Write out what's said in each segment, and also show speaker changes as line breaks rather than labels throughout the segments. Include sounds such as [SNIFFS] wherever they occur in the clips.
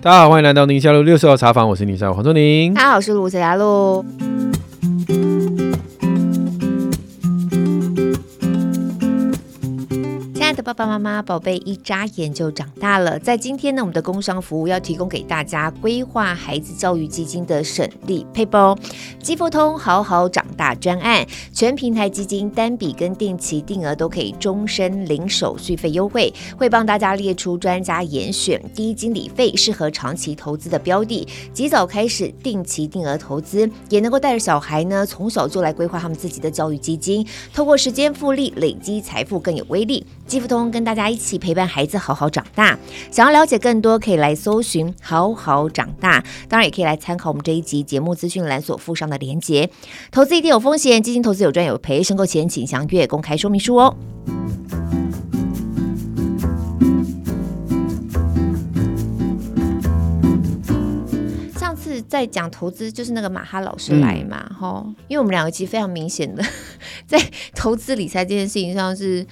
大家好，欢迎来到宁夏路六十号茶坊，我是宁夏路黄瑽宁。
大家好，我是卢子雅路。爸妈妈，宝贝一眨眼就长大了。在今天呢，我们的工商服务要提供给大家规划孩子教育基金的省力配包，基富通好好长大专案，全平台基金单笔跟定期定额都可以终身零手续费优惠，会帮大家列出专家严选低经理费适合长期投资的标的，及早开始定期定额投资，也能够带着小孩呢从小就来规划他们自己的教育基金，透过时间复利累积财富更有威力。基富通跟大家一起陪伴孩子好好长大，想要了解更多，可以来搜寻“好好长大”，当然也可以来参考我们这一集节目资讯栏所附上的连结。投资一定有风险，基金投资有赚有赔，申购前请详阅公开说明书哦。次在讲投资，就是那个马哈老师来嘛，哈、嗯，因为我们两个其实非常明显的 [LAUGHS] 在投资理财这件事情上是。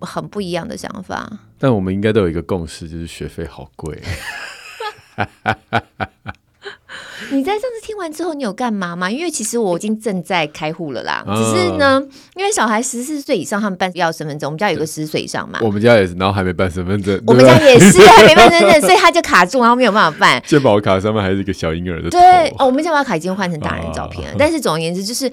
很不一样的想法，
但我们应该都有一个共识，就是学费好贵。[LAUGHS]
你在上次听完之后，你有干嘛吗？因为其实我已经正在开户了啦，嗯、只是呢，因为小孩十四岁以上，他们办要身份证，我们家有个十四岁以上嘛，
我们家也是，然后还没办身份证，
我们家也是还没办身份证，[LAUGHS] 所以他就卡住，然后没有办法办。[LAUGHS]
健保卡上面还是一个小婴儿的，
对，哦，我们健保卡已经换成大人照片了，啊、但是总而言之就是。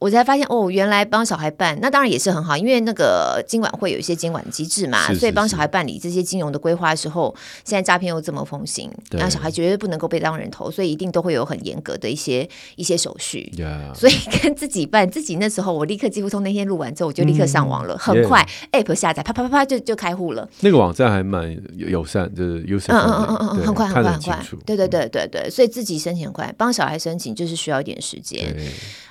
我才发现哦，原来帮小孩办那当然也是很好，因为那个金管会有一些监管机制嘛，是是是，所以帮小孩办理这些金融的规划的时候，现在诈骗又这么风行，那小孩绝对不能够被当人头，所以一定都会有很严格的一些一些手续。所以跟自己办，自己那时候我立刻几乎从那天录完之后，我就立刻上网了，嗯、很快 App 下载，啪啪啪啪就就开户了。
那个网站还蛮友善，就是 user 嗯嗯嗯嗯嗯，
很快很快很快，对对对对对，所以自己申请很快，帮小孩申请就是需要一点时间。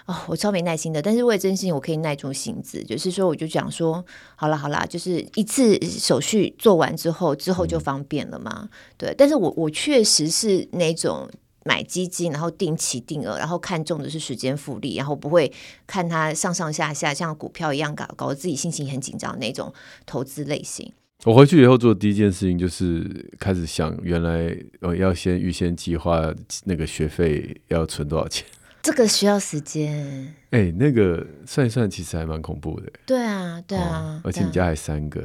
哦，我超没耐心的，但是为了这件事情，我可以耐住性子，就是说，我就讲说，好了好了，就是一次手续做完之后，之后就方便了嘛。嗯、对，但是我我确实是那种买基金，然后定期定额，然后看重的是时间复利，然后不会看它上上下下像股票一样搞搞得自己心情很紧张的那种投资类型。
我回去以后做的第一件事情就是开始想，原来我要先预先计划那个学费要存多少钱。
这个需要时间。
哎、欸，那个算一算，其实还蛮恐怖的。
对啊，对啊，哦、
而且你家还三个，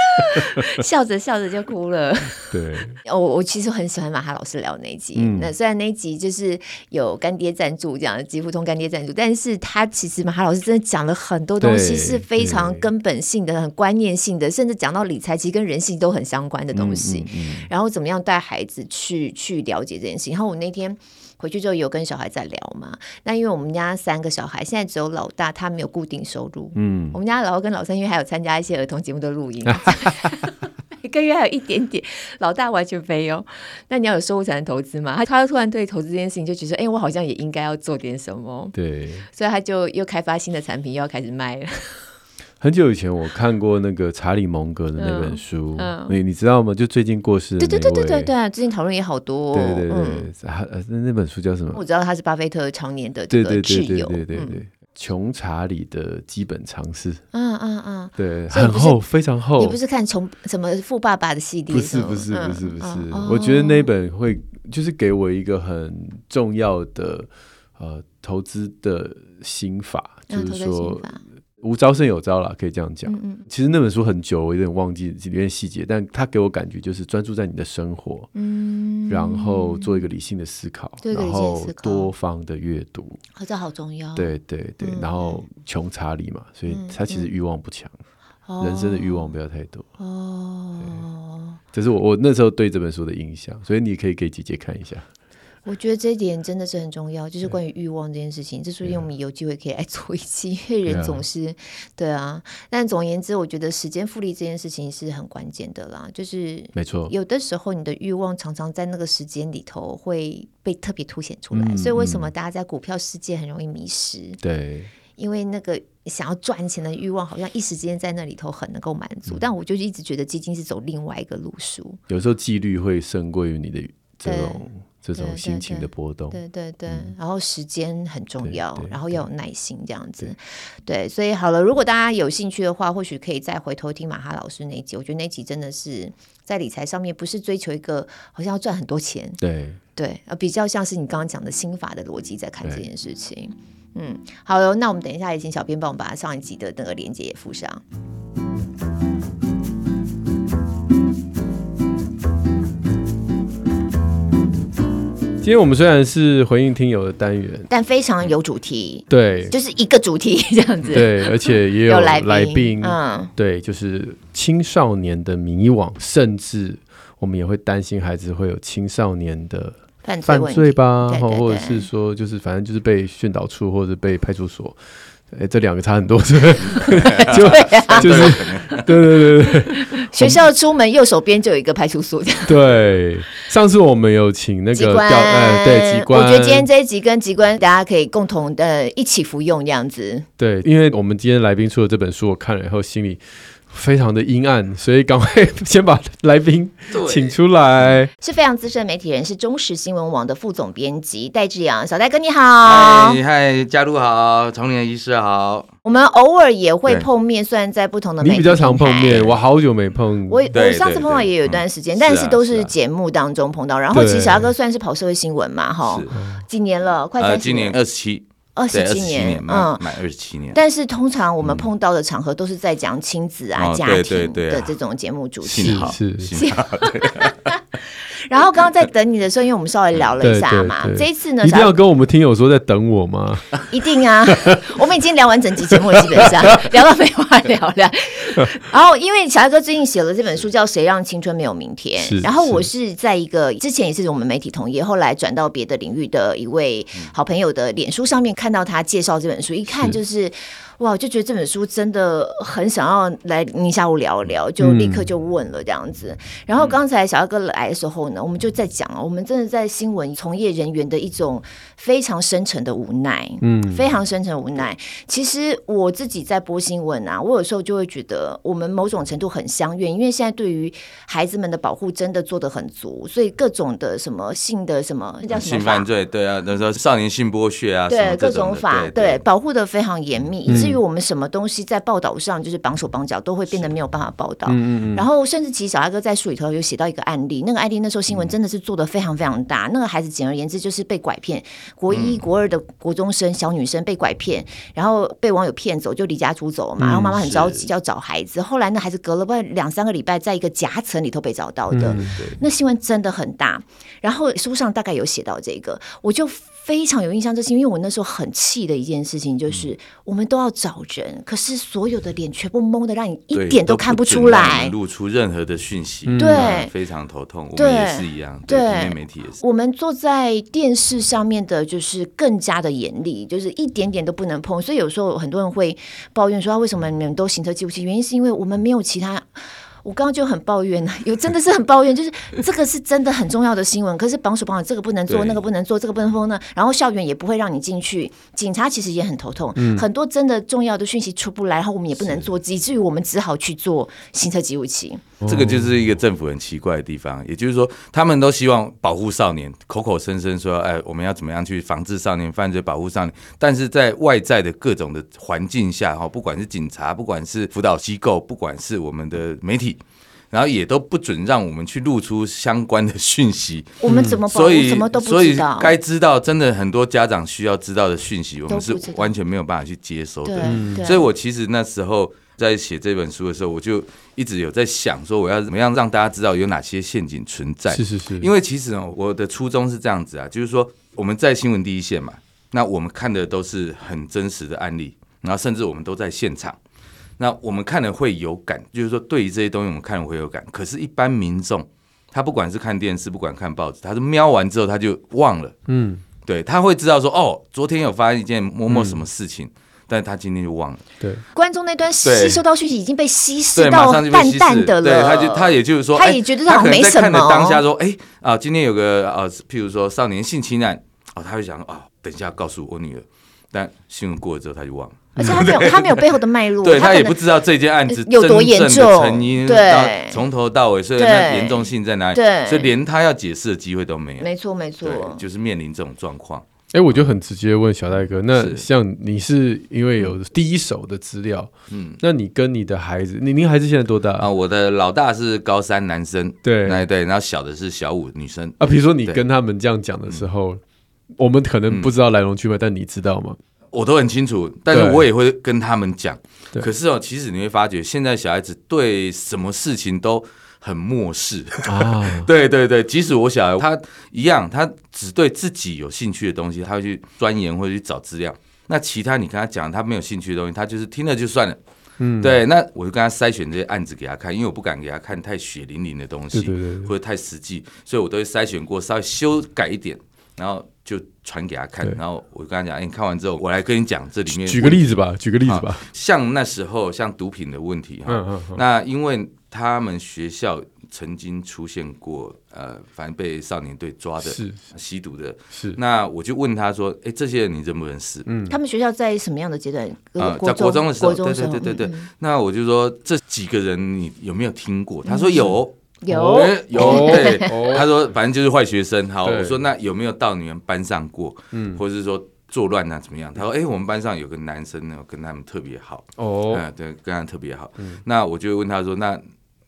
[LAUGHS]
笑着笑着就哭了。
对，[LAUGHS]
我我其实很喜欢马哈老师聊那一集。嗯、那虽然那一集就是有干爹赞助这样，几乎通干爹赞助，但是他其实马哈老师真的讲了很多东西，是非常根本性的、很观念性的，甚至讲到理财其实跟人性都很相关的东西。嗯嗯嗯、然后怎么样带孩子去去了解这件事情？然后我那天。回去之后有跟小孩在聊嘛，那因为我们家三个小孩，现在只有老大他没有固定收入，嗯，我们家老二跟老三因为还有参加一些儿童节目的录音，[LAUGHS] 一个月还有一点点，老大完全没有。那你要有收入才能投资嘛？他他突然对投资这件事情就觉得，哎、欸，我好像也应该要做点什么，
对，
所以他就又开发新的产品，又要开始卖了。
很久以前我看过那个查理蒙格的那本书，嗯，你你知道吗？就最近过世的，对对对对对，最近讨论也好多，对对对，那那本书叫什么？我知道他是巴菲特常年的这个挚友，对对对对，穷查理的基本常识，嗯嗯嗯，对，很厚，非常厚。你不是看穷什么富爸爸的系列？不是不是不是不是，我觉得那本会就是给我一个很重要的呃投资的心法，就是说。无招胜有招啦，可以这样讲。嗯嗯，其实那本书很久，我有点忘记里面细节，但它给我感觉就是专注在你的生活，嗯，然后做一个理性的思考，嗯、然后多方的阅读，哦，这好重要。对对对，嗯、然后穷查理嘛，所以他其实欲望不强，嗯、人生的欲望不要太多。哦，这是我我那时候对这本书的印象，所以你可以给姐姐看一下。我觉得这一点真的是很重要，就是关于欲望这件事情。这所以我们有机会可以来做一期，因为人总是对啊。但总而言之，我觉得时间复利这件事情是很关键的啦。就是没错，有的时候你的欲望常常在那个时间里头会被特别凸显出来。所以为什么大家在股票世界很容易迷失？对，因为那个想要赚钱的欲望好像一时间在那里头很能够满足。但我就一直觉得基金是走另外一个路数，有时候纪律会胜过于你的这种。这种心情的波动。
对对对，然后时间很重要，然后要有耐心这样子。对，所以好了，如果大家有兴趣的话，或许可以再回头听马哈老师那一集。我觉得那集真的是在理财上面，不是追求一个好像要赚很多钱。
对
对，比较像是你刚刚讲的心法的逻辑在看这件事情。嗯，好了，那我们等一下也请小编帮我们把上一集的那个链接也附上。
今天我们虽然是回应听友的单元，
但非常有主题。
对，
就是一个主题这样子。
对，而且也有 [LAUGHS] 来宾。嗯，对，就是青少年的迷惘，甚至我们也会担心孩子会有青少年的犯罪吧，对对对，或者是说，就是反正就是被训导处或者被派出所。哎，这两个差很多，是不是？[LAUGHS] 就 [LAUGHS] 就是，对对对对，[LAUGHS]
学校出门右手边就有一个派出所。
对，上次我们有请那个
机关，
呃，对，机关。
我觉得今天这一集跟机关，大家可以共同的一起服用这样子。
对，因为我们今天来宾出的这本书，我看了以后心里。非常的阴暗，所以赶快先把来宾请出来。
是非常资深媒体人，是中时新闻网的副总编辑戴志扬，小戴哥你好。
嗨嗨，嘉璐好，崇年医师好。
我们偶尔也会碰面，虽然在不同的媒体。
你比较常碰面，我好久没碰。
我我上次碰到也有一段时间，但是都是节目当中碰到。然后其实小哥算是跑社会新闻嘛，哈，几年了，快三十
今年二十七。
二十七年，
嗯，满二十七年。
但是通常我们碰到的场合都是在讲亲子啊、家庭的这种节目主题。
是是。[LAUGHS]
然后刚刚在等你的时候，因为我们稍微聊了一下嘛，这一次呢，
一定要跟我们听友说在等我吗？[LAUGHS]
一定啊！[LAUGHS] 我们已经聊完整集节目了，基本上 [LAUGHS] 聊到没话聊了。然后，因为小艾哥最近写了这本书，叫《谁让青春没有明天》。然后我是在一个之前也是我们媒体同业，后来转到别的领域的一位好朋友的脸书上面看到他介绍这本书，一看就是。哇，我就觉得这本书真的很想要来宁夏璐聊一聊，就立刻就问了这样子。嗯、然后刚才小二哥来的时候呢，我们就在讲，我们真的在新闻从业人员的一种非常深沉的无奈，嗯，非常深沉无奈。其实我自己在播新闻啊，我有时候就会觉得我们某种程度很相怨，因为现在对于孩子们的保护真的做得很足，所以各种的什么性的什么叫什么
性犯罪，对啊，那时候少年性剥削啊，
对各种法，对保护的非常严密，以至于。因为我们什么东西在报道上就是绑手绑脚，都会变得没有办法报道。嗯嗯，然后甚至其实小艾哥在书里头有写到一个案例，那个案例那时候新闻真的是做的非常非常大。那个孩子简而言之就是被拐骗，国一国二的国中生小女生被拐骗，然后被网友骗走，就离家出走嘛。然后妈妈很着急要找孩子，后来那孩子隔了不两三个礼拜，在一个夹层里头被找到的。那新闻真的很大。然后书上大概有写到这个，我就。非常有印象，这是因为我那时候很气的一件事情，就是我们都要找人，可是所有的脸全部蒙的，让你一点都看不出来，
露出任何的讯息，
对，
非常头痛。我们也是一样，对，媒体也是。
我们坐在电视上面的，就是更加的严厉，就是一点点都不能碰。所以有时候很多人会抱怨说，为什么你们都行车记录器？原因是因为我们没有其他。我刚刚就很抱怨呢，[LAUGHS] 有真的是很抱怨，就是这个是真的很重要的新闻，可是绑手绑脚，这个不能做，那个不能做，这个不能封呢，然后校园也不会让你进去，警察其实也很头痛，嗯、很多真的重要的讯息出不来，然后我们也不能做，以至于我们只好去做行车记录器。
这个就是一个政府很奇怪的地方，也就是说，他们都希望保护少年，口口声声说，哎，我们要怎么样去防治少年犯罪，保护少年，但是在外在的各种的环境下，哈，不管是警察，不管是辅导机构，不管是我们的媒体。然后也都不准让我们去露出相关的讯息，
我们怎么保护？什么都不。所以
该知道，真的很多家长需要知道的讯息，我们是完全没有办法去接收的。所以我其实那时候在写这本书的时候，我就一直有在想，说我要怎么样让大家知道有哪些陷阱存在。是是是。因为其实呢，我的初衷是这样子啊，就是说我们在新闻第一线嘛，那我们看的都是很真实的案例，然后甚至我们都在现场。那我们看了会有感，就是说对于这些东西我们看了会有感。可是，一般民众他不管是看电视，不管看报纸，他是瞄完之后他就忘了。嗯，对，他会知道说哦，昨天有发生一件某某什么事情，嗯、但是他今天就忘了。对，
观众那段吸收到讯息已经被稀释到淡淡的了。
对，他就他也就是说，
他也觉得他没什么。看
的当下说，哎啊，今天有个啊，譬如说少年性侵案，哦，他会想哦，等一下告诉我女儿。但新闻过了之后他就忘了。
而且他没有 [LAUGHS] 他没有背后的脉络，
对他也不知道这件案子
有多严重，
成因
对，
从头到尾，所以那严重性在哪里？对，所以连他要解释的机会都没有。
没错没错，
就是面临这种状况。
哎，我就很直接问小戴哥，那像你是因为有第一手的资料，嗯，那你跟你的孩子，你您孩子现在多大啊？
我的老大是高三男生，
对，
哎对，然后小的是小五女生
啊。比如说你跟他们这样讲的时候，我们可能不知道来龙去脉，但你知道吗？
我都很清楚，但是我也会跟他们讲。可是哦，其实你会发觉，现在小孩子对什么事情都。很漠视 [LAUGHS] 啊，对对对，即使我小孩他一样，他只对自己有兴趣的东西，他会去钻研或者去找资料。那其他你跟他讲他没有兴趣的东西，他就是听了就算了。嗯，对。那我就跟他筛选这些案子给他看，因为我不敢给他看太血淋淋的东西，对对对，或者太实际，所以我都会筛选过，稍微修改一点，然后就传给他看。然后我跟他讲，哎，你看完之后，我来跟你讲这里面。
举个例子吧，举个例子吧。
像那时候像毒品的问题哈，那因为。他们学校曾经出现过，呃，反正被少年队抓的，是吸毒的，是。那我就问他说：“哎、欸，这些人你认不认识？”嗯，
他们学校在什么样的阶段？
呃，在国中的时候，对对对对对。那我就说这几个人你有没有听过？他说有，
有，
有。对，他说反正就是坏学生。好，我说那有没有到你们班上过？嗯，或者是说作乱啊怎么样？他说：“哎，我们班上有个男生呢，跟他们特别好。哦，嗯，对，跟他特别好。那我就问他说：那。”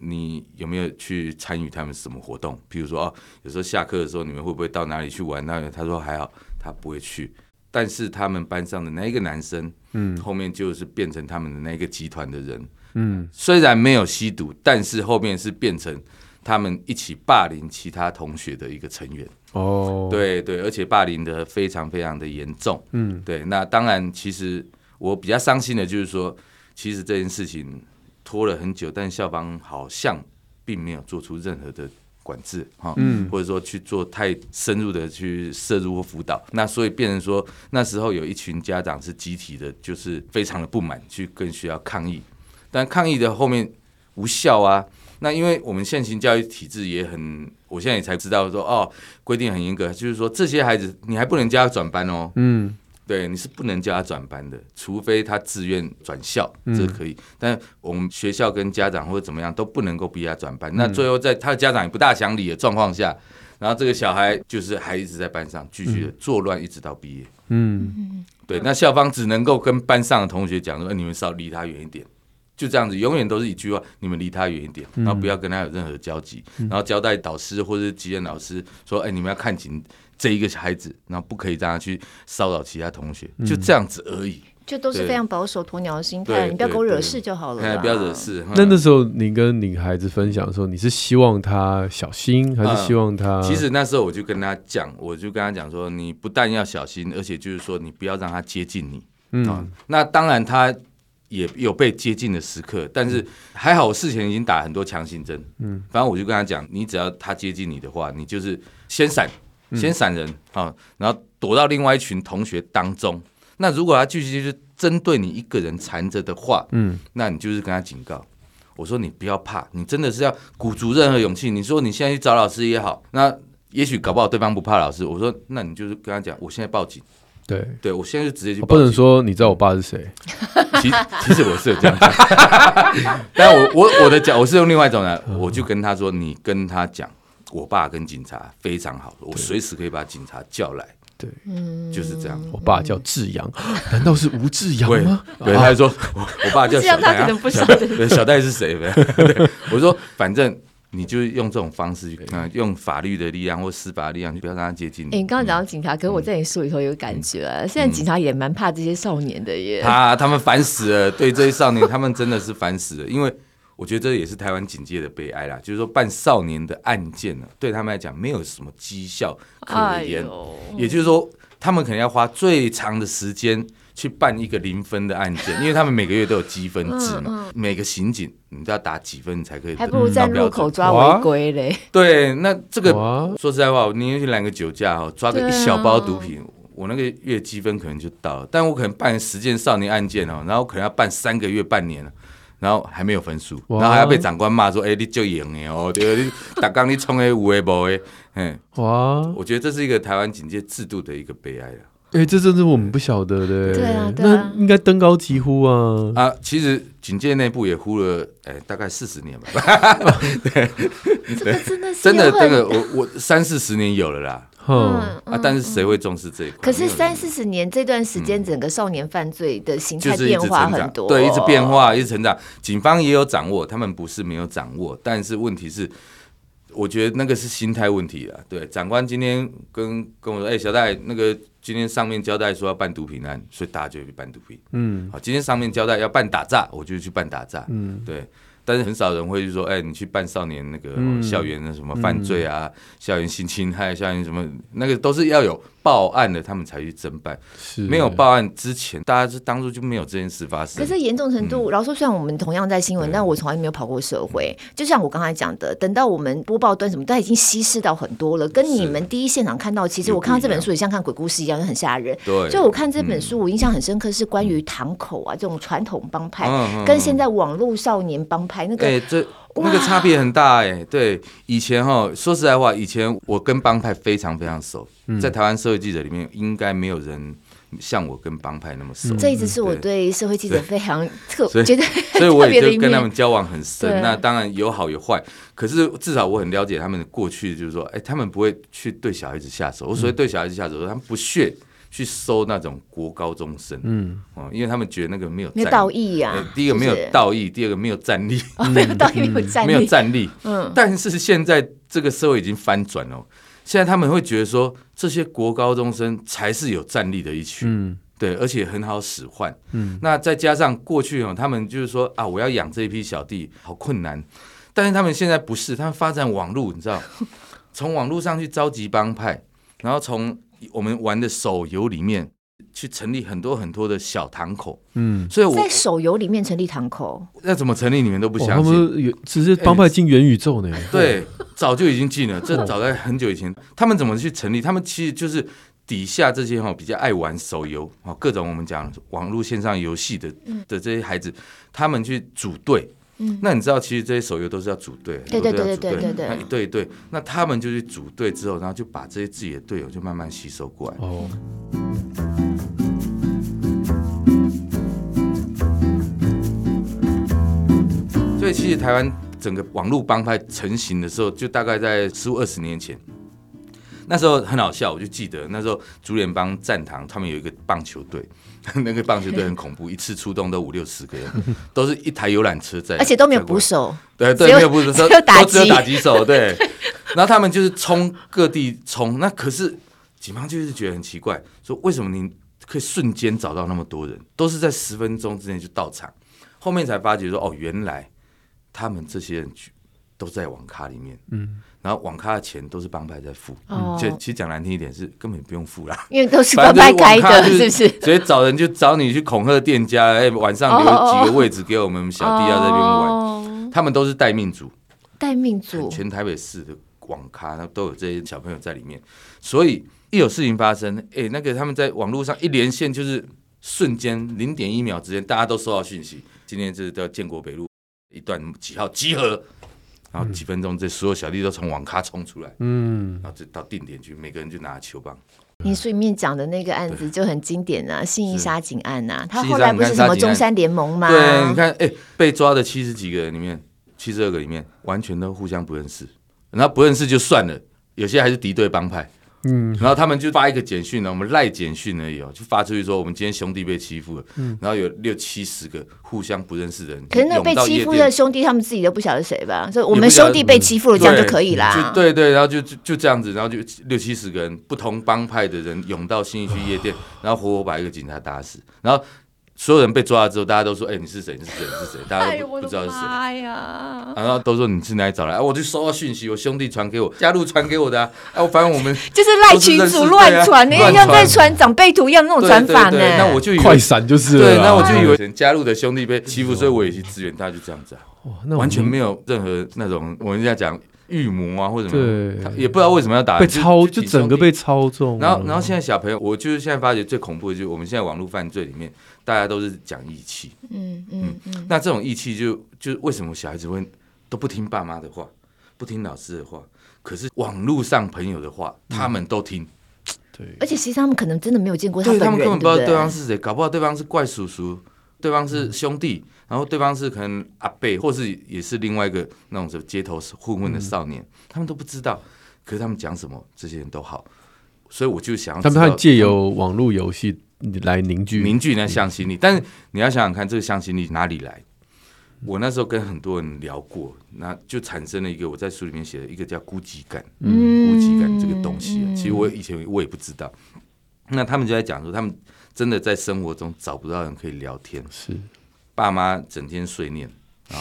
你有没有去参与他们什么活动？比如说哦，有时候下课的时候，你们会不会到哪里去玩？那他说还好，他不会去。但是他们班上的那一个男生，嗯，后面就是变成他们的那个集团的人，嗯，虽然没有吸毒，但是后面是变成他们一起霸凌其他同学的一个成员。哦，对对，而且霸凌的非常非常的严重。嗯，对。那当然，其实我比较伤心的就是说，其实这件事情。拖了很久，但校方好像并没有做出任何的管制哈，嗯，或者说去做太深入的去摄入或辅导，那所以变成说那时候有一群家长是集体的，就是非常的不满，去更需要抗议，但抗议的后面无效啊。那因为我们现行教育体制也很，我现在也才知道说哦，规定很严格，就是说这些孩子你还不能叫他转班哦，嗯。对，你是不能叫他转班的，除非他自愿转校，这可以。嗯、但我们学校跟家长或者怎么样都不能够逼他转班。嗯、那最后在他的家长也不大讲理的状况下，然后这个小孩就是还一直在班上继续的作乱，一直到毕业。嗯，对。那校方只能够跟班上的同学讲说：“你们稍微离他远一点。”就这样子，永远都是一句话：“你们离他远一点，然后不要跟他有任何交集。嗯”然后交代导师或者是级任老师说：“哎，你们要看紧。”这一个孩子，然后不可以让他去骚扰其他同学，就这样子而已。
就都是非常保守、鸵鸟的心态，你不要给我惹事就好了。
不要惹事。
那那时候你跟女孩子分享的时候，你是希望她小心，还是希望他？
其实那时候我就跟她讲，我就跟她讲说，你不但要小心，而且就是说你不要让他接近你。嗯。那当然他也有被接近的时刻，但是还好我事前已经打很多强心针。嗯。反正我就跟他讲，你只要他接近你的话，你就是先闪。先闪人啊，然后躲到另外一群同学当中。那如果他继续就是针对你一个人缠着的话，嗯，那你就是跟他警告。我说你不要怕，你真的是要鼓足任何勇气。你说你现在去找老师也好，那也许搞不好对方不怕老师。我说那你就是跟他讲，我现在报警。
对，
对我现在就直接去。
不能说你知道我爸是谁？[LAUGHS]
其其实我是有这样讲，[LAUGHS] 但我我我的讲我是用另外一种的，我就跟他说，你跟他讲。我爸跟警察非常好，我随时可以把警察叫来。对，就是这样。
我爸叫志阳，难道是吴志阳吗？
对，他说我爸叫小戴，小戴是谁？[LAUGHS] 我说反正你就用这种方式，用法律的力量或司法力量，就不要让他接近你。
你刚刚讲到警察，可是我在你书里头有感觉，现在警察也蛮怕这些少年的耶。
他他们烦死了，对这些少年，他们真的是烦死了，因为。我觉得这也是台湾警界的悲哀啦，就是说办少年的案件呢，对他们来讲没有什么绩效可言。哎、也就是说，他们可能要花最长的时间去办一个零分的案件，因为他们每个月都有积分制嘛。嗯嗯、每个刑警你都要打几分才可以？还
不如在路口抓违规嘞。
对，那这个哇说实在话，我宁愿去拦个酒驾哦，抓个一小包毒品，啊、我那个月积分可能就到了。但我可能办十件少年案件哦，然后可能要办三个月、半年了。然后还没有分数，然后还要被长官骂说：“哎，你就赢了哦，对，你打刚你冲的无为无 A。”嗯，哇，我觉得这是一个台湾警戒制度的一个悲哀了。
哎，这真是我们不晓得的。
对啊，那
应该登高疾呼啊！
啊，其实警戒内部也呼了，哎，大概四十年吧。[LAUGHS]
对，[LAUGHS] 这个真的是
真的，真的，我我三四十年有了啦。嗯啊，但是谁会重视这一块？
可是三四十年这段时间，整个少年犯罪的形态变化很多，
对，一直变化，一直成长。警方也有掌握，他们不是没有掌握，但是问题是。我觉得那个是心态问题啊。对，长官今天跟跟我说：“哎、欸，小戴，那个今天上面交代说要办毒品案，所以大家就去办毒品。”嗯，好，今天上面交代要办打诈，我就去办打诈。嗯，对。但是很少人会去说，哎，你去办少年那个校园的什么犯罪啊，校园性侵害，校园什么那个都是要有报案了，他们才去侦办。是没有报案之前，大家是当初就没有这件事发生。
可是严重程度，然后说虽然我们同样在新闻，但我从来没有跑过社会。就像我刚才讲的，等到我们播报端什么，都已经稀释到很多了。跟你们第一现场看到，其实我看到这本书也像看鬼故事一样，就很吓人。对。就我看这本书，我印象很深刻，是关于堂口啊这种传统帮派，跟现在网络少年帮派那个。
那个差别很大哎、欸，对，以前哈，说实在话，以前我跟帮派非常非常熟，嗯、在台湾社会记者里面，应该没有人像我跟帮派那么熟。
这一直是我对社会记者非常特
所以
觉得，
所以 [LAUGHS] 我也就跟他们交往很深。那当然有好有坏，可是至少我很了解他们的过去，就是说，哎，他们不会去对小孩子下手。我所谓对小孩子下手，他们不屑。去收那种国高中生，嗯，哦，因为他们觉得那个没有
没有道义呀。
第一个没有道义，第二个没有战力，
没有道义，没有战力，
没有战力。嗯，但是现在这个社会已经翻转了，现在他们会觉得说，这些国高中生才是有战力的一群，嗯，对，而且很好使唤，嗯，那再加上过去哦，他们就是说啊，我要养这一批小弟好困难，但是他们现在不是，他们发展网络，你知道，从网络上去召集帮派，然后从。我们玩的手游里面去成立很多很多的小堂口，嗯，所以我
在手游里面成立堂口，
那怎么成立？你们都不相信？哦、他们
只是帮派进元宇宙呢？欸、[LAUGHS]
对，早就已经进了。这早在很久以前，哦、他们怎么去成立？他们其实就是底下这些哈比较爱玩手游啊，各种我们讲网络线上游戏的的这些孩子，他们去组队。嗯，那你知道，其实这些手游都是要组队，对对对对对对对，一队一队，那他们就去组队之后，然后就把这些自己的队友就慢慢吸收过来。哦。所以，其实台湾整个网络帮派成型的时候，就大概在十五二十年前。那时候很好笑，我就记得那时候竹联帮战堂他们有一个棒球队，那个棒球队很恐怖，一次出动都五六十个人，都是一台游览车在，
而且都没有捕手，
对对，没有捕手，只有打击手，对。然后他们就是冲各地冲，那可是警方就是觉得很奇怪，说为什么你可以瞬间找到那么多人，都是在十分钟之内就到场，后面才发觉说哦，原来他们这些人都在网咖里面，嗯。然后网咖的钱都是帮派在付，哦、嗯，其实讲难听一点是根本不用付啦，
因为都是帮派开的，是不是？
所以找人就找你去恐吓店家，哎，晚上留几个位置给我们小弟要在这边玩，哦、他们都是待命组，
待命组，
全台北市的网咖那都有这些小朋友在里面，所以一有事情发生，哎，那个他们在网络上一连线，就是瞬间零点一秒之间，大家都收到讯息，今天这是叫建国北路一段几号集合。然后几分钟，这所有小弟都从网咖冲出来，嗯，然后就到定点去，每个人就拿球棒。
你书里面讲的那个案子就很经典啊，信义杀警案呐，他后来不是什么中山联盟吗？
对，你看，哎，被抓的七十几个人里面，七十二个里面完全都互相不认识，然后不认识就算了，有些还是敌对帮派。嗯，然后他们就发一个简讯呢，我们赖简讯而已哦，就发出去说我们今天兄弟被欺负了。嗯，然后有六七十个互相不认识的人，
可是那被欺负的兄弟他们自己都不晓得谁吧？所以我们兄弟被欺负了，这样就可以啦。
对对，然后就就就这样子，然后就六七十个人不同帮派的人涌到新义区夜店，然后活活把一个警察打死，然后。所有人被抓了之后，大家都说：“哎、欸，你是谁？你是谁？你是谁？”大家都不，知道是谁。哎呀！然后都说你是哪里找来？啊，我就收到讯息，我兄弟传给我，加入传给我的啊。啊，我反正我们 [LAUGHS]
就是赖群主乱传，那样在传长辈图一样那种传法呢。
那我就以为
快闪就是
对，那我就以为加入的兄弟被欺负，所以我也去支援他，就这样子啊。哇，那完全没有任何那种我们人家讲预谋啊或者什么，对，也不知道为什么要打，
被操就整个被操纵。
然后，然后现在小朋友，我就是现在发觉最恐怖的就是我们现在网络犯罪里面。大家都是讲义气，嗯嗯嗯，那这种义气就就为什么小孩子会都不听爸妈的话，不听老师的话，可是网络上朋友的话，他们都听，
对，
而且其实际上他们可能真的没有见过他
对，
本人，
他们根本不知道
对
对方是谁，搞不好对方是怪叔叔，对方是兄弟，然后对方是可能阿贝，或是也是另外一个那种什么街头混混的少年，他们都不知道。可是他们讲什么，这些人都好，所以我就想要
他们他借由网络游戏来凝聚
凝聚那向心力。但是你要想想看，这个向心力哪里来？我那时候跟很多人聊过，那就产生了一个我在书里面写的一个叫孤寂感。嗯，孤寂感这个东西，啊，其实我以前我也不知道。那他们就在讲说，他们真的在生活中找不到人可以聊天，
是
爸妈整天碎念啊，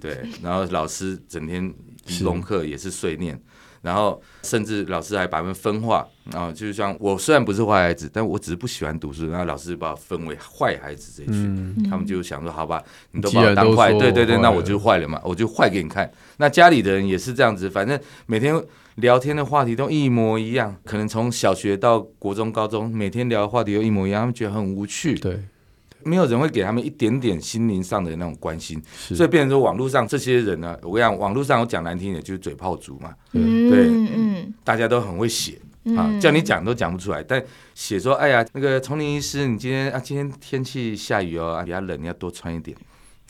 对，然后老师整天批功课也是碎念。然后甚至老师还把他们分化，然后就像我虽然不是坏孩子，但我只是不喜欢读书，然后老师就把我分为坏孩子这一群，嗯、他们就想说：好吧，你都把我当坏，对对对，那我就坏了嘛，我就坏给你看。那家里的人也是这样子，反正每天聊天的话题都一模一样，可能从小学到国中、高中，每天聊的话题都一模一样，他们觉得很无趣。
对。
没有人会给他们一点点心灵上的那种关心，所以变成说网络上这些人呢，我跟你讲，网络上我讲难听点就是嘴炮族嘛，嗯、对，嗯、大家都很会写、嗯、啊，叫你讲都讲不出来，但写说，哎呀，那个丛林医师，你今天啊，今天天气下雨哦，比较冷，你要多穿一点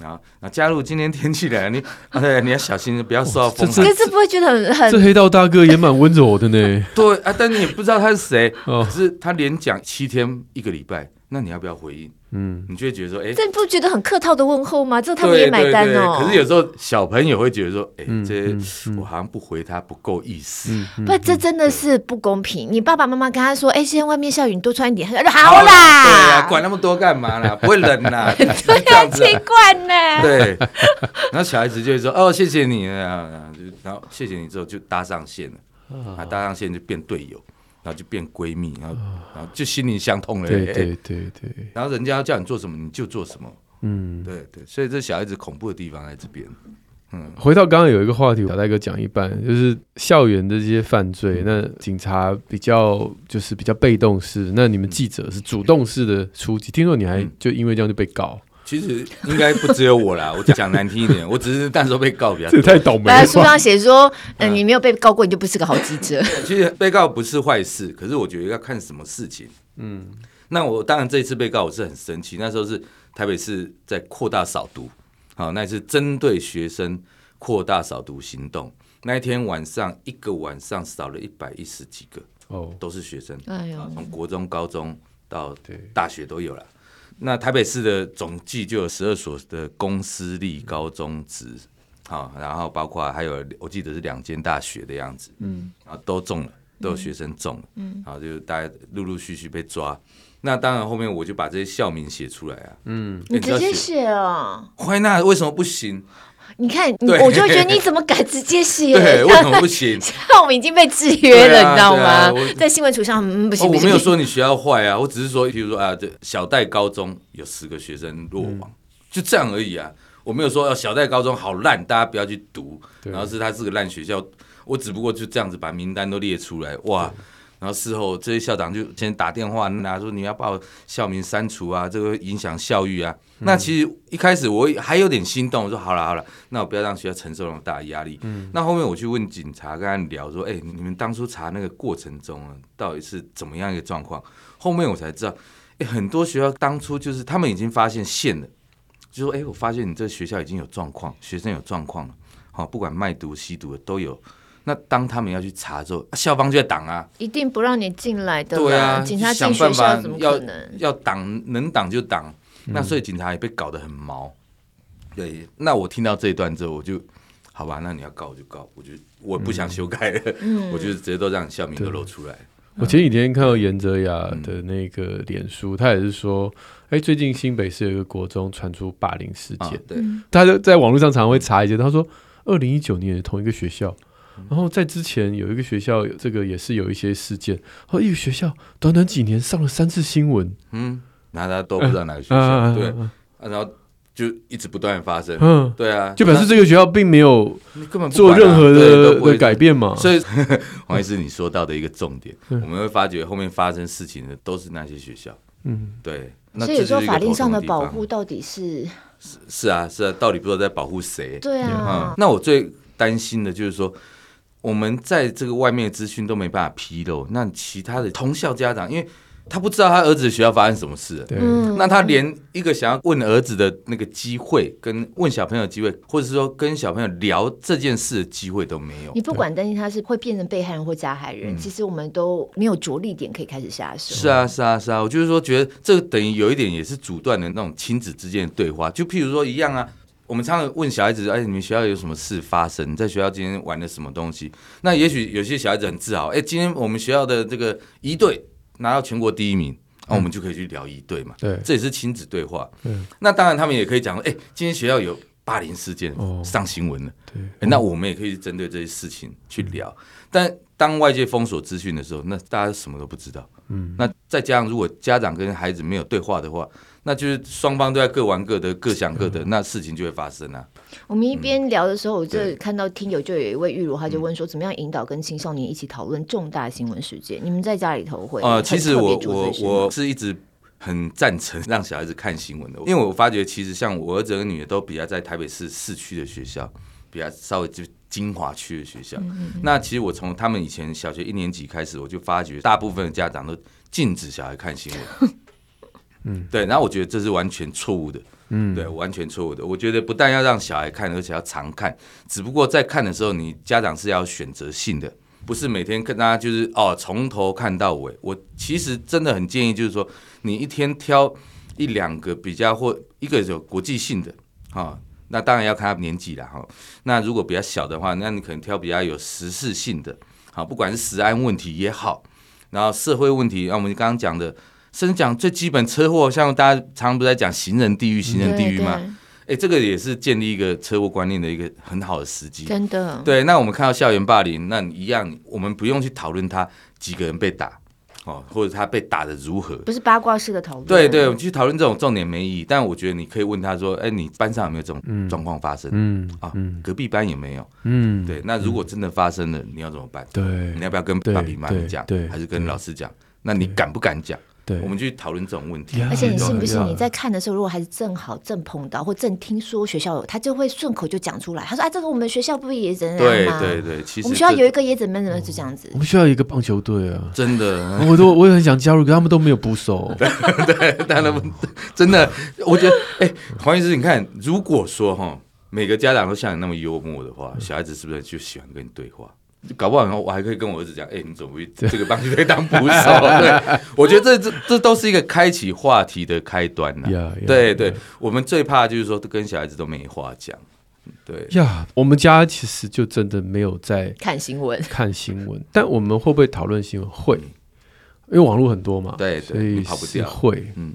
啊。那加入今天天气冷，你 [LAUGHS] 哎，你要小心，不要受到风。
可是不会觉得很很？
这黑道大哥也蛮温柔的呢。[LAUGHS]
对啊，但你也不知道他是谁，哦、可是他连讲七天一个礼拜，那你要不要回应？嗯，你就会觉得说，哎、欸，
这不觉得很客套的问候吗？这他们也买单哦。
可是有时候小朋友会觉得说，哎、欸，这我好像不回他不够意思。嗯嗯、
不，这真的是不公平。你爸爸妈妈跟他说，哎、欸，现在外面下雨，你多穿一点。他说 [LAUGHS] 好啦，
对啊，管那么多干嘛啦？不会冷啦？[LAUGHS] 对
啊，奇怪呢。
对，然后小孩子就会说，哦，谢谢你啊，然后谢谢你之后就搭上线了，啊，搭上线就变队友。然后就变闺蜜，然后然后就心灵相通了。对对对对。然后人家叫你做什么，你就做什么。嗯，对对。所以这小孩子恐怖的地方在这边。嗯，
回到刚刚有一个话题，小戴哥讲一半，就是校园的这些犯罪，那警察比较就是比较被动式，那你们记者是主动式的出击。听说你还就因为这样就被告。
其实应该不只有我啦，[LAUGHS] 我讲难听一点，我只是那时候被告比较多。
这太倒霉了。
在书上写说，嗯，你没有被告过，你就不是个好记者。[LAUGHS]
其实被告不是坏事，可是我觉得要看什么事情。嗯，那我当然这一次被告我是很生气，那时候是台北市在扩大扫毒，好，那是针对学生扩大扫毒行动。那一天晚上一个晚上扫了一百一十几个，哦，都是学生，哎呦，从国中、高中到大学都有了。那台北市的总计就有十二所的公私立高中职，好，然后包括还有我记得是两间大学的样子，嗯，然后都中了，都有学生中了，嗯，然后就大家陆陆续续被抓。那当然后面我就把这些校名写出来啊，嗯，
你直接写啊？
坏，那为什么不行？
你看，我就觉得你怎么敢直接写？
对，为什么不行？[LAUGHS]
我们已经被制约了，你知道吗？在新闻图上，不行。
我没有说你学校坏啊，我只是说，比如说啊，这小戴高中有十个学生落网，就这样而已啊。我没有说要小戴高中好烂，大家不要去读。然后是他是个烂学校，我只不过就这样子把名单都列出来，哇。然后事后这些校长就先打电话，拿说你要把我校名删除啊，这个影响校誉啊。嗯、那其实一开始我还有点心动，我说好了好了，那我不要让学校承受那么大的压力。嗯、那后面我去问警察，跟他聊说，哎，你们当初查那个过程中啊，到底是怎么样一个状况？后面我才知道，哎，很多学校当初就是他们已经发现线了，就说，哎，我发现你这个学校已经有状况，学生有状况了，好，不管卖毒吸毒的都有。那当他们要去查之后，校方就在挡啊，
一定不让你进来的。
对啊，
警察进学校怎么可
能？要要挡，能挡就挡。嗯、那所以警察也被搞得很毛。对，那我听到这一段之后，我就好吧，那你要告我就告，我就我不想修改了，嗯、我就直接都让校名都露出来。
我前几天看到颜哲雅的那个脸书，嗯、他也是说，哎、欸，最近新北市有一个国中传出霸凌事件，啊、对，他就在网络上常常会查一些，他说，二零一九年同一个学校。然后在之前有一个学校，这个也是有一些事件。然后一个学校短短几年上了三次新闻，
嗯，那大家都不知道哪个学校，对，然后就一直不断发生，嗯，对啊，
就表示这个学校并没有做任何的的改变嘛。
所以 [LAUGHS] 黄医师你说到的一个重点，我们会发觉后面发生事情的都是那些学校，嗯，对。
所以说法律上的保护到底是
是是啊是啊，到底不知道在保护谁？
对啊，
那我最担心的就是说。我们在这个外面的资讯都没办法披露，那其他的同校家长，因为他不知道他儿子的学校发生什么事，对，那他连一个想要问儿子的那个机会，跟问小朋友的机会，或者是说跟小朋友聊这件事的机会都没有。
你不管担心他是会变成被害人或加害人，其实我们都没有着力点可以开始下手。
是啊，是啊，是啊，我就是说，觉得这等于有一点也是阻断的那种亲子之间的对话。就譬如说一样啊，我们常常问小孩子，哎，你们学校有什么事发生？你在学校今天玩了什么东西？那也许有些小孩子很自豪，哎，今天我们学校的这个一队。拿到全国第一名，那、嗯啊、我们就可以去聊一队嘛。对，这也是亲子对话。嗯，那当然他们也可以讲说，哎、欸，今天学校有霸凌事件、哦、上新闻了。对、欸，那我们也可以针对这些事情去聊。嗯、但当外界封锁资讯的时候，那大家什么都不知道。嗯，那再加上如果家长跟孩子没有对话的话，那就是双方都在各玩各的，各想各的，那事情就会发生啊。
我们一边聊的时候，我就看到听友就有一位玉如，他就问说，怎么样引导跟青少年一起讨论重大新闻事件？你们在家里头会？呃，
其实我我我是一直很赞成 [LAUGHS] 让小孩子看新闻的，因为我发觉其实像我儿子跟女儿都比较在台北市市区的学校，比较稍微就精华区的学校。那其实我从他们以前小学一年级开始，我就发觉大部分的家长都禁止小孩看新闻。嗯，对，然后我觉得这是完全错误的。嗯，对，完全错误的。我觉得不但要让小孩看，而且要常看。只不过在看的时候，你家长是要选择性的，不是每天跟大家就是哦从头看到尾。我其实真的很建议，就是说你一天挑一两个比较或一个有国际性的，哈，那当然要看他年纪了哈。那如果比较小的话，那你可能挑比较有时事性的，好，不管是食安问题也好，然后社会问题，那我们刚刚讲的。甚至讲最基本车祸，像大家常常不是在讲行人地狱、行人地狱吗？哎、欸，这个也是建立一个车祸观念的一个很好的时机。
真的。
对，那我们看到校园霸凌，那一样，我们不用去讨论他几个人被打，哦，或者他被打的如何，
不是八卦式的讨论。
对对，我们去讨论这种重点没意义。但我觉得你可以问他说：“哎、欸，你班上有没有这种状况发生？嗯，啊，隔壁班有没有？嗯，对。那如果真的发生了，你要怎么办？对，你要不要跟爸比妈咪讲？对，还是跟老师讲？那你敢不敢讲？”对，我们去讨论这种问题。
而且你信不信？你在看的时候，如果还是正好正碰到，或正听说学校有，他就会顺口就讲出来。他说：“哎，这个我们学校不也怎样吗？”
对对对，其实
我们学校有一个也怎么怎么就这样子。
我们学校有一个棒球队啊，
真的，
我都我也很想加入，可他们都没有捕手。[LAUGHS]
对，但他们，真的，我觉得，哎，黄医师，你看，如果说哈，每个家长都像你那么幽默的话，小孩子是不是就喜欢跟你对话？搞不好我还可以跟我儿子讲，哎、欸，你怎么会 [LAUGHS] 这个棒球队当捕手？[LAUGHS] 对，我觉得这这这都是一个开启话题的开端呐。Yeah, yeah, 对对，yeah. 我们最怕就是说跟小孩子都没话讲。对
呀，yeah, 我们家其实就真的没有在
看新闻，
看新闻。[LAUGHS] 但我们会不会讨论新闻？会，因为网络很多嘛。
对，对，所以跑不掉。
会，嗯。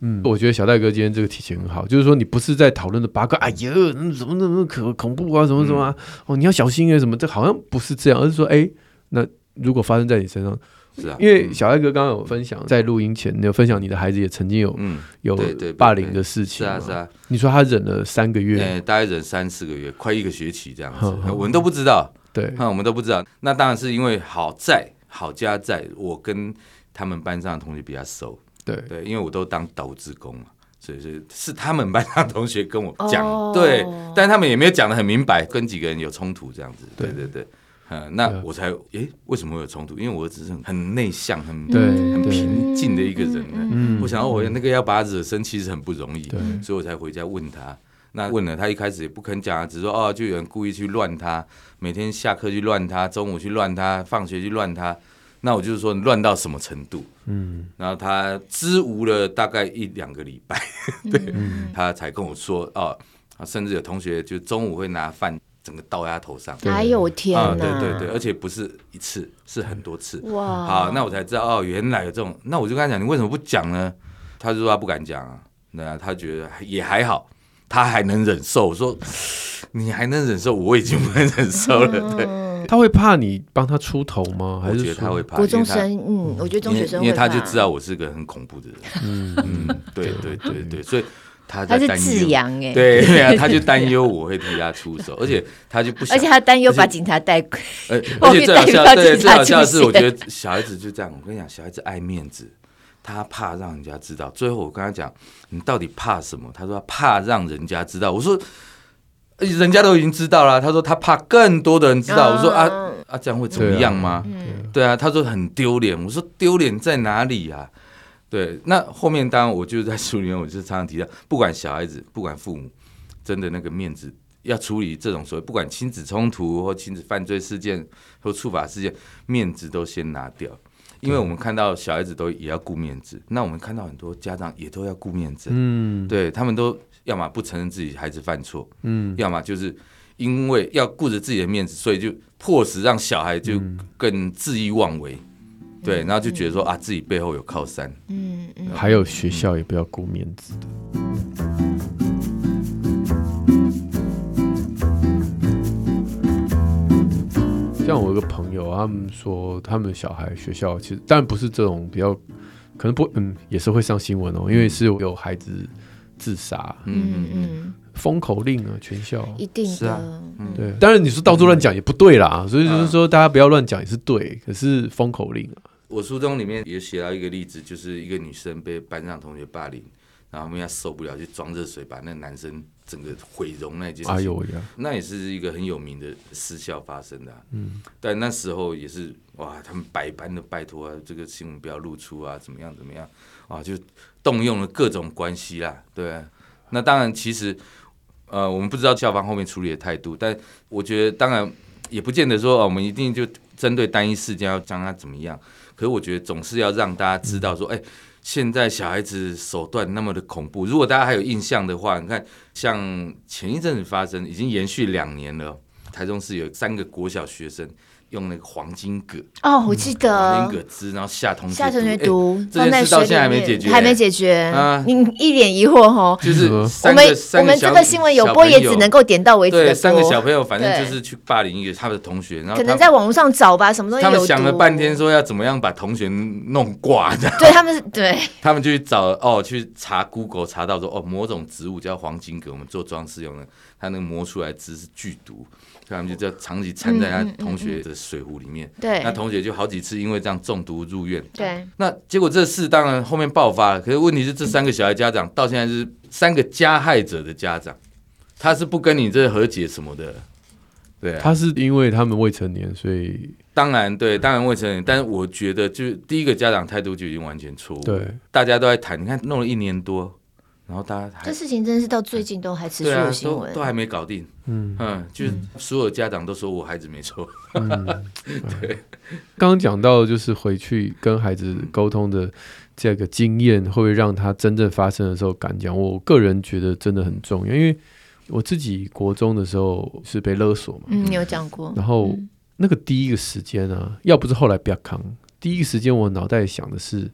嗯，我觉得小戴哥今天这个题型很好，就是说你不是在讨论的八卦，哎呀，怎么怎么可恐怖啊，什么什么啊，嗯、哦，你要小心啊，什么，这好像不是这样，而是说，哎，那如果发生在你身上，是啊，因为小戴哥刚刚有分享，在录音前你有分享你的孩子也曾经有嗯。有霸凌的事情，是啊是啊，你说他忍了三个月，
欸、大概忍三四个月，快一个学期这样子，我们都不知道，对，我们都不知道，那当然是因为好在好家在我跟他们班上的同学比较熟。对对，因为我都当导志工嘛，所以是是他们班上同学跟我讲，oh. 对，但他们也没有讲得很明白，跟几个人有冲突这样子，对对对，嗯，那我才诶，为什么会有冲突？因为我只是很内向、很对很平静的一个人我想要我那个要把他惹生气是很不容易，对，所以我才回家问他。那问了他一开始也不肯讲，只说哦，就有人故意去乱他，每天下课去乱他，中午去乱他，放学去乱他。那我就是说乱到什么程度？嗯，然后他支吾了大概一两个礼拜，[LAUGHS] 对，嗯、他才跟我说哦，甚至有同学就中午会拿饭整个倒在他头上。
哎呦天哪！
对对对，而且不是一次，是很多次。哇！好，那我才知道哦，原来有这种。那我就跟他讲，你为什么不讲呢？他就说他不敢讲啊。那他觉得也还好，他还能忍受。我说 [SNIFFS] 你还能忍受，我已经不能忍受了。对。
他会怕你帮他出头吗？还是
觉得他会怕？
国中生，嗯，我觉得中学生
因为他就知道我是个很恐怖的人。嗯嗯，对对对对，所以他在担忧。对对啊，他就担 [LAUGHS] 忧我会替他出手，而且他就不想，
而且他担忧把警察带。[LAUGHS]
而且最好笑，对，最好笑的是，我觉得小孩子就这样。我跟你讲，小孩子爱面子，他怕让人家知道。最后我跟他讲，你到底怕什么？他说他怕让人家知道。我说。人家都已经知道了，他说他怕更多的人知道。我说啊，啊，这样会怎么样吗？对啊，他说很丢脸。我说丢脸在哪里啊？对，那后面当然我就在书里面，我就常常提到，不管小孩子，不管父母，真的那个面子要处理这种所谓不管亲子冲突或亲子犯罪事件或触法事件，面子都先拿掉，因为我们看到小孩子都也要顾面子，那我们看到很多家长也都要顾面子，嗯，对他们都要么不承认自己孩子犯错，嗯，要么就是因为要顾着自己的面子，所以就迫使让小孩就更恣意妄为。对，然后就觉得说啊，自己背后有靠山。嗯嗯。
还有学校也不要顾面子的。像我一个朋友，他们说他们小孩学校其实，当然不是这种比较，可能不，嗯，也是会上新闻哦，因为是有孩子自杀。嗯嗯嗯。封口令啊，全校
一定是啊，
对。当然你说到处乱讲也不对啦，所以就是说大家不要乱讲也是对，可是封口令啊。
我书中里面也写到一个例子，就是一个女生被班上同学霸凌，然后后面她受不了，就装热水把那男生整个毁容那件事情。哎呦呀！那也是一个很有名的私校发生的。嗯。但那时候也是哇，他们百般的拜托啊，这个新闻不要露出啊，怎么样怎么样啊，就动用了各种关系啦。对啊。那当然，其实呃，我们不知道校方后面处理的态度，但我觉得当然也不见得说哦我们一定就针对单一事件要将他怎么样。可是我觉得总是要让大家知道说，哎，现在小孩子手段那么的恐怖。如果大家还有印象的话，你看，像前一阵子发生，已经延续两年了，台中市有三个国小学生。用那个黄金葛。
哦，我记得。
黄金葛汁，然后下同学
吓同学毒，
这件事到现在还没解决，
还没解决。啊！你一脸疑惑哈，
就是我
们我们这个新闻有播，也只能够点到为止。
对，三个小朋友反正就是去霸凌一个他的同学，然后
可能在网络上找吧，什么东西
他们想了半天，说要怎么样把同学弄挂的。
对他们是，对。[LAUGHS]
他们就去找哦，去查 Google 查到说哦，某种植物叫黄金葛，我们做装饰用的，它那个磨出来汁是剧毒。他们就叫长期掺在他同学的水壶里面，对，那同学就好几次因为这样中毒入院，对，那结果这事当然后面爆发了，可是问题是这三个小孩家长到现在是三个加害者的家长，他是不跟你这和解什么的，对，
他是因为他们未成年，所以
当然对，当然未成年，但是我觉得就是第一个家长态度就已经完全错误，对，大家都在谈，你看弄了一年多。然后大家
这事情真的是到最近都还持续有新闻，
啊，都，都还没搞定。嗯嗯，就是所有家长都说我孩子没错。
嗯，对。[LAUGHS] 刚刚讲到就是回去跟孩子沟通的这个经验，会不会让他真正发生的时候敢讲？我个人觉得真的很重要，因为我自己国中的时候是被勒索嘛。
嗯，你有讲过。
然后那个第一个时间啊，要不是后来比较扛，第一个时间我脑袋想的是，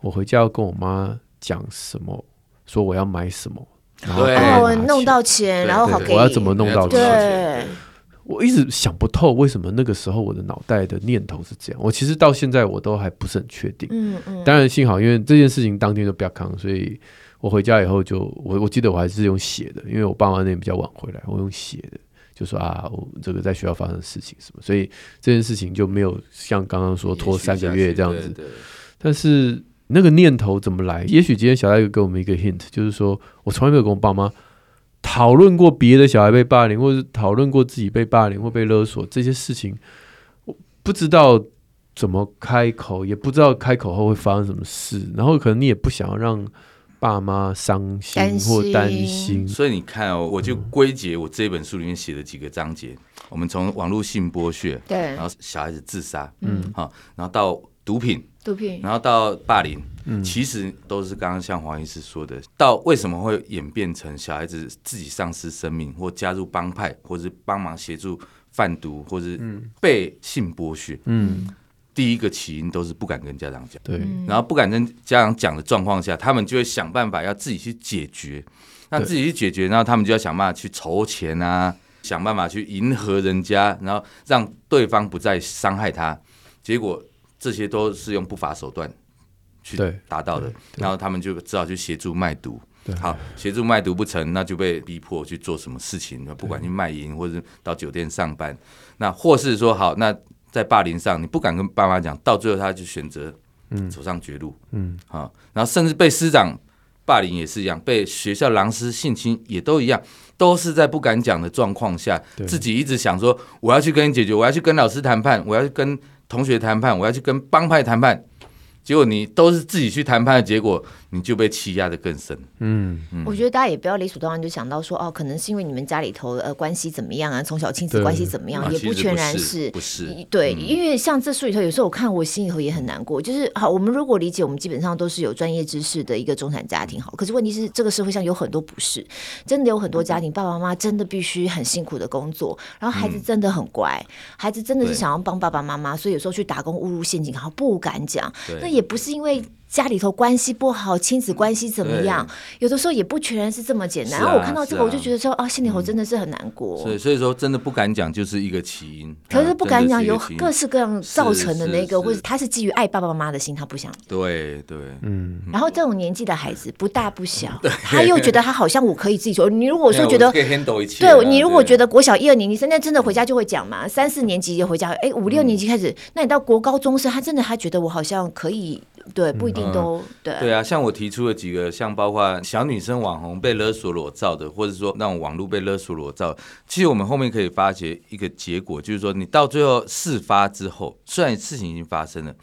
我回家要跟我妈讲什么。说我要买什么，然后
我，弄到钱，然后好给，
我要怎么弄到钱？对，我一直想不透为什么那个时候我的脑袋的念头是这样。我其实到现在我都还不是很确定。嗯嗯。当然幸好，因为这件事情当天就比较扛，所以我回家以后就我我记得我还是用写的，因为我爸妈那边比较晚回来，我用写的，就说啊，我这个在学校发生的事情什么，所以这件事情就没有像刚刚说拖三个月这样子。但是。那个念头怎么来？也许今天小戴给我们一个 hint，就是说我从来没有跟我爸妈讨论过别的小孩被霸凌，或者讨论过自己被霸凌或被勒索这些事情，我不知道怎么开口，也不知道开口后会发生什么事，然后可能你也不想要让爸妈伤心或担心，
所以你看哦，我就归结我这本书里面写的几个章节，我们从网络性剥削，对，然后小孩子自杀，嗯，好，然后到毒品。
毒品，
然后到霸凌，嗯，其实都是刚刚像黄医师说的，到为什么会演变成小孩子自己丧失生命，或加入帮派，或是帮忙协助贩毒，或是被性剥削，嗯，第一个起因都是不敢跟家长讲，对，然后不敢跟家长讲的状况下，他们就会想办法要自己去解决，那自己去解决，然后他们就要想办法去筹钱啊，想办法去迎合人家，然后让对方不再伤害他，结果。这些都是用不法手段去达到的，然后他们就只好去协助卖毒。好，协助卖毒不成，那就被逼迫去做什么事情，不管去卖淫或者到酒店上班。那或是说，好，那在霸凌上，你不敢跟爸妈讲，到最后他就选择走上绝路。嗯，好，然后甚至被师长霸凌也是一样，被学校狼师性侵也都一样。都是在不敢讲的状况下，自己一直想说我要去跟你解决，我要去跟老师谈判，我要去跟同学谈判，我要去跟帮派谈判。结果你都是自己去谈判的结果，你就被欺压的更深。
嗯，我觉得大家也不要理所当然就想到说，哦，可能是因为你们家里头呃关系怎么样啊，从小亲子关系怎么样，也不全然是。
不是，
对，因为像这书里头，有时候我看我心里头也很难过。就是好，我们如果理解，我们基本上都是有专业知识的一个中产家庭，好。可是问题是，这个社会上有很多不是，真的有很多家庭，爸爸妈妈真的必须很辛苦的工作，然后孩子真的很乖，孩子真的是想要帮爸爸妈妈，所以有时候去打工误入陷阱，然后不敢讲。那也不是因为。家里头关系不好，亲子关系怎么样？有的时候也不全然是这么简单。然后我看到这个，我就觉得说，啊，心里头真的是很难过。
所以，所以说真的不敢讲，就是一个起因。
可是不敢讲，有各式各样造成的那个，或者他是基于爱爸爸妈妈的心，他不想。
对对，嗯。
然后这种年纪的孩子不大不小，他又觉得他好像我可以自己说。你如果说觉得，对，你如果觉得国小一二年级现在真的回家就会讲嘛，三四年级就回家，哎，五六年级开始，那你到国高中生，他真的他觉得我好像可以。对，不一定都、嗯、对。
对啊，像我提出了几个，像包括小女生网红被勒索裸照的，或者说那种网络被勒索裸照，其实我们后面可以发觉一个结果，就是说你到最后事发之后，虽然事情已经发生了，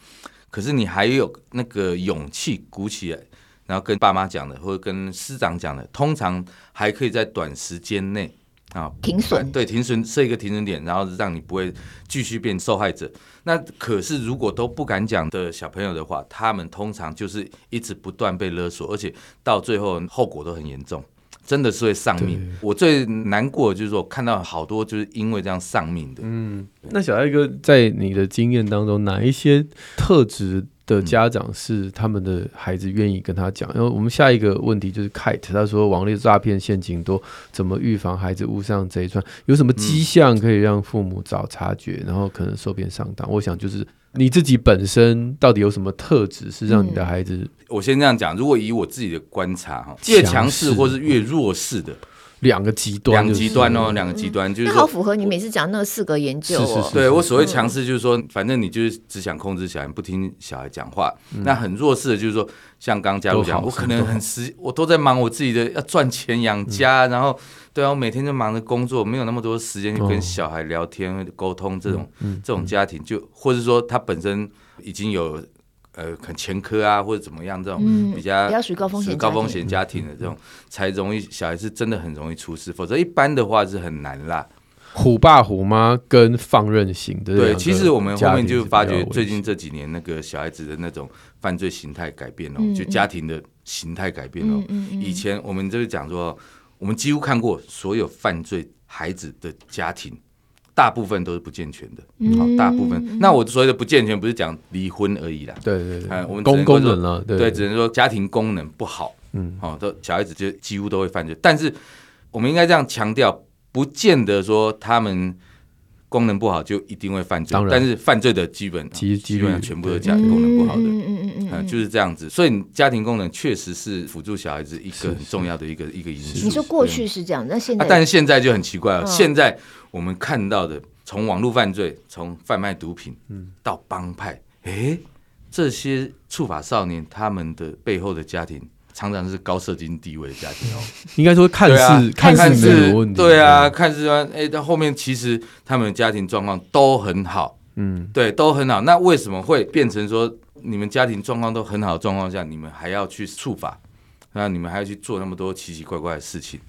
可是你还有那个勇气鼓起来，然后跟爸妈讲的，或者跟师长讲的，通常还可以在短时间内。啊，
停损
对，停损设一个停损点，然后让你不会继续变受害者。那可是如果都不敢讲的小朋友的话，他们通常就是一直不断被勒索，而且到最后后果都很严重，真的是会丧命。我最难过的就是说，看到好多就是因为这样丧命的。嗯，
那小艾哥在你的经验当中，哪一些特质的家长是他们的孩子愿意跟他讲，然后我们下一个问题就是 Kite，他说网络诈骗陷阱多，怎么预防孩子误上贼船？有什么迹象可以让父母早察觉，然后可能受骗上当？我想就是你自己本身到底有什么特质是让你的孩子？
我先这样讲，如果以我自己的观察哈，越强势或是越弱势的。
两个极端，
两极端哦，两个极端就是
好符合你每次讲那四个研究。
是是是，对我所谓强势就是说，反正你就是只想控制小孩，不听小孩讲话。那很弱势的，就是说，像刚刚嘉璐讲，我可能很实，我都在忙我自己的要赚钱养家，然后对啊，我每天就忙着工作，没有那么多时间去跟小孩聊天沟通。这种这种家庭，就或者说他本身已经有。呃，很前科啊，或者怎么样，这种比较
比较属于高风险、
高风险家庭的这种，才容易小孩子真的很容易出事，否则一般的话是很难啦。
虎爸虎妈跟放任型的，
对，其实我们后面就发觉，最近这几年那个小孩子的那种犯罪形态改变了，就家庭的形态改变了。以前我们就是讲说，我们几乎看过所有犯罪孩子的家庭。大部分都是不健全的，好，大部分。那我所谓的不健全，不是讲离婚而已啦。
对对对，
我们
功功能了，对，
只能说家庭功能不好。嗯，好，都小孩子就几乎都会犯罪。但是我们应该这样强调，不见得说他们功能不好就一定会犯罪。但是犯罪的基本基基本上全部都是家庭功能不好的。嗯嗯嗯嗯，就是这样子。所以家庭功能确实是辅助小孩子一个很重要的一个一个因素。
你说过去是这样，那现在？
但是现在就很奇怪了，现在。我们看到的，从网络犯罪，从贩卖毒品，到帮派，哎，这些触法少年，他们的背后的家庭，常常是高社经地位的家庭哦。[LAUGHS]
应该说看似看似没有问题，
对啊，看似说，哎，但后面其实他们的家庭状况都很好，嗯，对，都很好。那为什么会变成说，你们家庭状况都很好的状况下，你们还要去触法，那你们还要去做那么多奇奇怪怪的事情？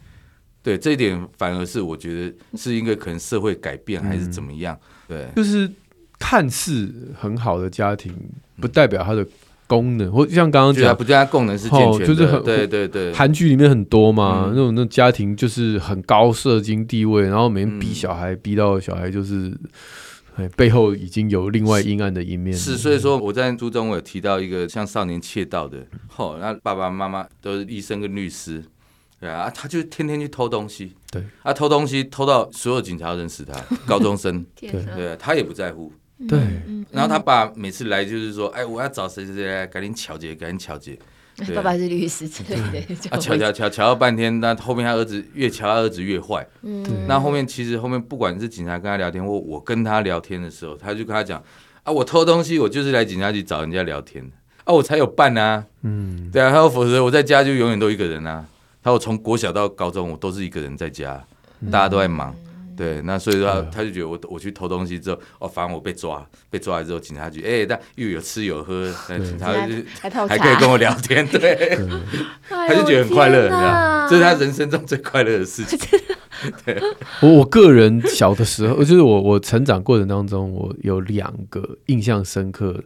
对，这一点反而是我觉得是因为可能社会改变还是怎么样？对，
就是看似很好的家庭，不代表他的功能，或像刚刚讲，
不对，它功能是健全的，就是很对对对。
韩剧里面很多嘛，那种那家庭就是很高社经地位，然后每天逼小孩，逼到小孩就是，背后已经有另外阴暗的一面。
是，所以说我在书中我有提到一个像少年窃盗的，哦，那爸爸妈妈都是医生跟律师。对啊，他就天天去偷东西。对，啊，偷东西偷到所有警察都认识他，[LAUGHS] 高中生。[LAUGHS] 对，对，他也不在乎。
对，
然后他爸每次来就是说，哎，我要找谁谁谁来，赶紧巧姐，赶紧巧结。[LAUGHS]
爸爸是律师之类的。[LAUGHS] 啊，
巧巧巧巧了半天，那后面他儿子越瞧，他儿子越坏。嗯。那后面其实后面不管是警察跟他聊天，或我跟他聊天的时候，他就跟他讲，啊，我偷东西，我就是来警察局找人家聊天的，啊，我才有伴啊。嗯。对啊，他说否则我在家就永远都一个人啊。他说从国小到高中，我都是一个人在家，大家都在忙。对，那所以说他，他就觉得我我去偷东西之后，哦，反正我被抓，被抓了之后，警察局，哎、欸，但又有吃有喝，警察就还可以跟我聊天，对，[LAUGHS] 他就觉得很快乐，这是他人生中最快乐的事情。[LAUGHS] 对，
我我个人小的时候，就是我我成长过程当中，我有两个印象深刻。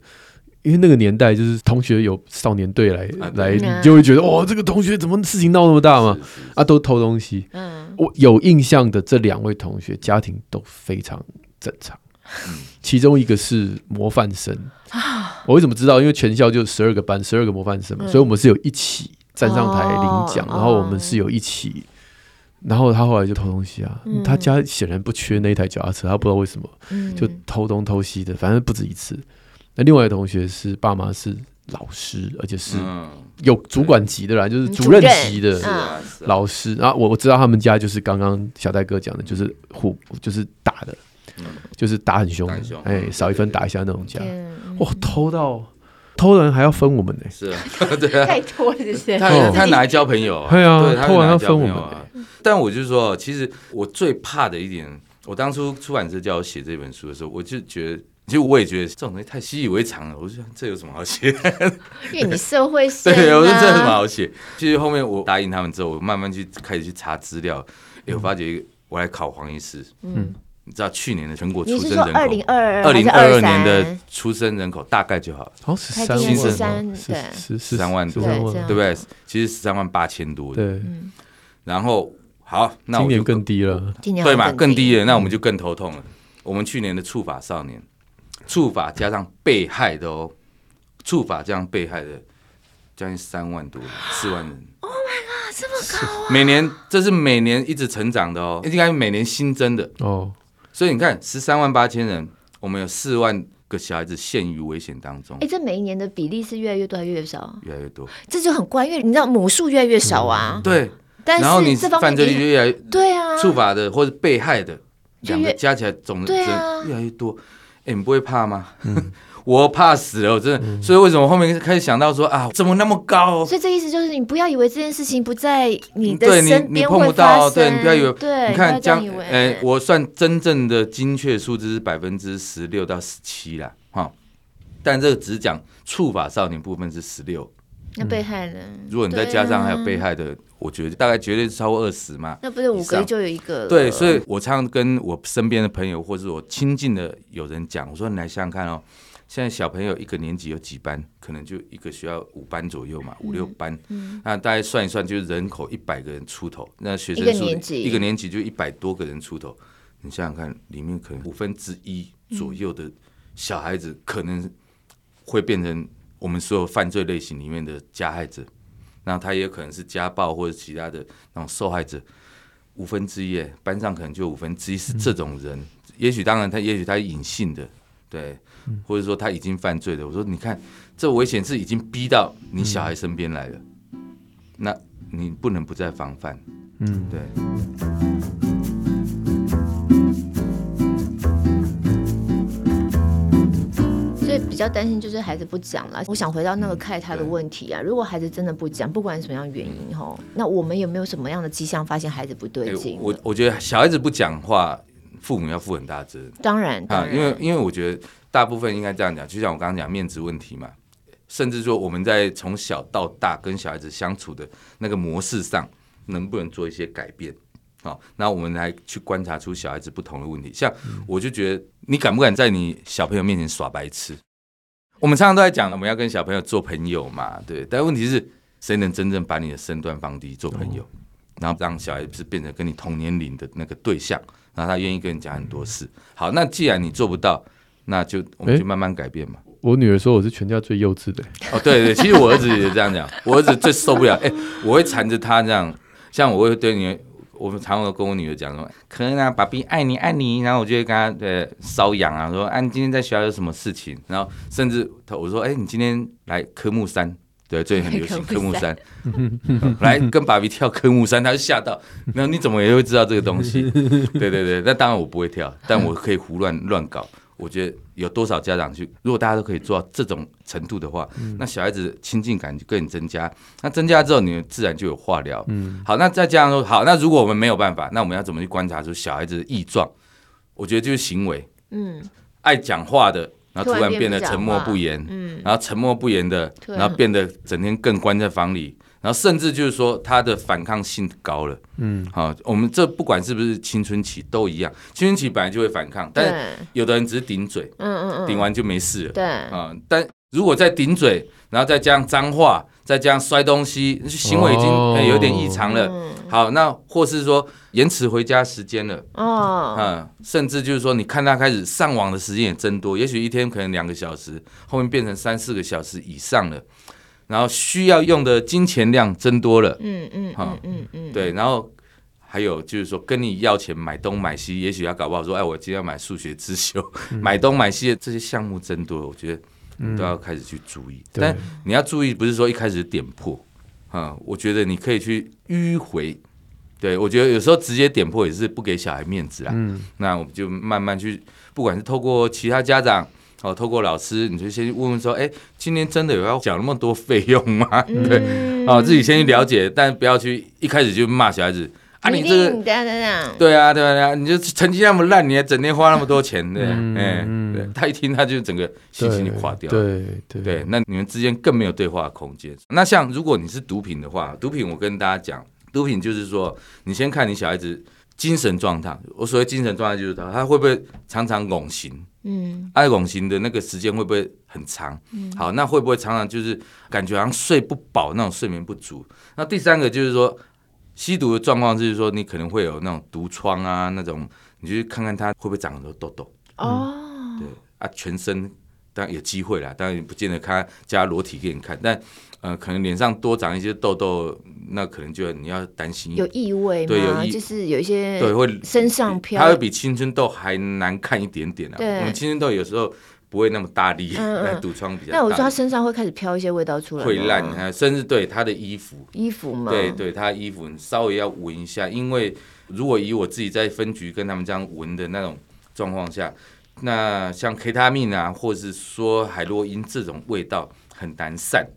因为那个年代，就是同学有少年队来、啊、来，你就会觉得哦，这个同学怎么事情闹那么大嘛？啊，都偷东西。嗯，我有印象的这两位同学家庭都非常正常。嗯，其中一个是模范生啊。我为什么知道？因为全校就十二个班，十二个模范生嘛，嗯，所以我们是有一起站上台领奖，哦，然后我们是有一起。然后他后来就偷东西啊，嗯，他家显然不缺那一台脚踏车，他不知道为什么，嗯，就偷东偷西的，反正不止一次。那另外一个同学是爸妈是老师，而且是有主管级的啦，嗯、就是主任级的老师。然后我我知道他们家就是刚刚小戴哥讲的，就是互就是打的，嗯、就是打很凶的，哎，少一分打一下那种家。哇，偷到偷人还要分我们呢？是啊，[LAUGHS]
对啊，
太多了这些。
他他拿来交朋友，
对啊，偷完要分我们。
但我就说，其实我最怕的一点，我当初出版社叫我写这本书的时候，我就觉得。其实我也觉得这种东西太习以为常了，我就想这有什么好写？[LAUGHS]
因为你社会 [LAUGHS]
对，我说这有什么好写？其实后面我答应他们之后，我慢慢去开始去查资料，哎，我发觉一个，我来考黄医师。嗯，你知道去年的全国出生人口，二零二二零二二年的出生人口大概就好，
哦十三万，十
三对，
十三万多，对不对？其实十三万八千多。对，然后好，那我
今年更低了，
对嘛？更低了，那我们就更头痛了。我们去年的触法少年。触法加上被害的哦，触法加上被害的将近三万多，四万人。
Oh my god，这么高啊！
每年这是每年一直成长的哦，应该每年新增的哦。所以你看，十三万八千人，我们有四万个小孩子陷于危险当中。
哎，这每一年的比例是越来越多还是越少？
越来越多，
这就很怪，因为你知道母数越来越少啊。
嗯、对，但是然后你犯罪率越来越对啊，触法的或者被害的两个加起来总的越来越多。欸、你不会怕吗？嗯、[LAUGHS] 我怕死了，我真的。嗯、所以为什么后面开始想到说啊，怎么那么高？
所以这意思就是，你不要以为这件事情不在你的身边碰不到，对，你不要以为。对，你看，将哎、欸，我算真正的精确数字是百分之十六到十七啦，哈。但这个只讲触法少年部分是十六。那被害人，
如果你再加上还有被害的，我觉得大概绝对是超过二十嘛。
那不是五个就有一个了？
对，所以我常常跟我身边的朋友或者我亲近的有人讲，我说你来想想看哦，现在小朋友一个年级有几班？可能就一个学校五班左右嘛，五六班。那大概算一算，就是人口一百个人出头，那学生数一个年级就一百多个人出头。你想想看，里面可能五分之一左右的小孩子可能会变成。我们所有犯罪类型里面的加害者，那他也可能是家暴或者其他的那种受害者，五分之一，班上可能就五分之一是这种人。嗯、也许当然他，也许他隐性的，对，或者说他已经犯罪了。我说，你看这危险是已经逼到你小孩身边来了，嗯、那你不能不再防范。嗯，
对。较担心就是孩子不讲了。我想回到那个开他的问题啊，如果孩子真的不讲，不管什么样原因哈，那我们有没有什么样的迹象发现孩子不对劲？
我我觉得小孩子不讲话，父母要负很大责任。
当然，当然，
因为因为我觉得大部分应该这样讲，就像我刚刚讲面子问题嘛，甚至说我们在从小到大跟小孩子相处的那个模式上，能不能做一些改变？好，那我们来去观察出小孩子不同的问题。像我就觉得，你敢不敢在你小朋友面前耍白痴？我们常常都在讲，我们要跟小朋友做朋友嘛，对。但问题是，谁能真正把你的身段放低做朋友，然后让小孩子变成跟你同年龄的那个对象，然后他愿意跟你讲很多事。好，那既然你做不到，那就我们就慢慢改变嘛。
我女儿说我是全家最幼稚的。
哦，对对，其实我儿子也这样讲，我儿子最受不了，哎，我会缠着他这样，像我会对你。我们常常跟我女儿讲说，可能啊，爸比爱你爱你，然后我就会跟她呃搔痒啊，说啊，你今天在学校有什么事情？然后甚至她我说，哎，你今天来科目三，对，最近很流行 [LAUGHS] 科目三，来跟爸比跳科目三，他就吓到，然后你怎么也会知道这个东西？[LAUGHS] 对对对，那当然我不会跳，但我可以胡乱乱搞。我觉得有多少家长去，如果大家都可以做到这种程度的话，嗯、那小孩子亲近感就更增加。那增加之后，你们自然就有话聊。嗯，好，那再加上说，好，那如果我们没有办法，那我们要怎么去观察出小孩子的异状？我觉得就是行为。嗯，爱讲话的，然后突然变得沉默不言。嗯，然后沉默不言的，然后变得整天更关在房里。然后甚至就是说，他的反抗性高了。嗯，好，我们这不管是不是青春期都一样，青春期本来就会反抗，但是有的人只是顶嘴，嗯嗯嗯，顶完就没事了。对，啊，但如果再顶嘴，然后再加上脏话，再加上摔东西，行为已经有点异常了。好，那或是说延迟回家时间了。哦，嗯，甚至就是说，你看他开始上网的时间也增多，也许一天可能两个小时，后面变成三四个小时以上了。然后需要用的金钱量增多了，嗯嗯，好，嗯嗯，对，然后还有就是说跟你要钱买东买西，也许他搞不好说，哎，我今天要买数学自修，买东买西的这些项目增多了，我觉得都要开始去注意。但你要注意，不是说一开始点破，啊，我觉得你可以去迂回。对，我觉得有时候直接点破也是不给小孩面子啊。嗯，那我们就慢慢去，不管是透过其他家长。哦，透过老师，你就先问问说，哎，今天真的有要缴那么多费用吗？[LAUGHS] 嗯、对，哦，自己先去了解，但不要去一开始就骂小孩子啊，你这个，对啊，对啊，你就成绩那么烂，你还整天花那么多钱，对，[LAUGHS] 哎，对，他一听他就整个心情就垮掉了，对对对，那你们之间更没有对话的空间。那像如果你是毒品的话，毒品我跟大家讲，毒品就是说，你先看你小孩子精神状态，我所谓精神状态就是他他会不会常常拱形。嗯，爱拱型的那个时间会不会很长？嗯，好，那会不会常常就是感觉好像睡不饱，那种睡眠不足？那第三个就是说，吸毒的状况就是说，你可能会有那种毒疮啊，那种你就去看看他会不会长很多痘痘。哦，对啊，全身当然有机会啦，当然也不见得他加裸体给你看，但。呃，可能脸上多长一些痘痘，那可能就你要担心
有异味吗？
对，有异，
就是有一些对会身上飘，
它会比青春痘还难看一点点啊。我们青春痘有时候不会那么大力，[LAUGHS] 来堵疮比较大。
那我说他身上会开始飘一些味道出来，
会烂，甚至对他的衣服，
衣服嘛，
对对，他的衣服你稍微要闻一下，因为如果以我自己在分局跟他们这样闻的那种状况下，那像 K 他命啊，或者是说海洛因这种味道很难散。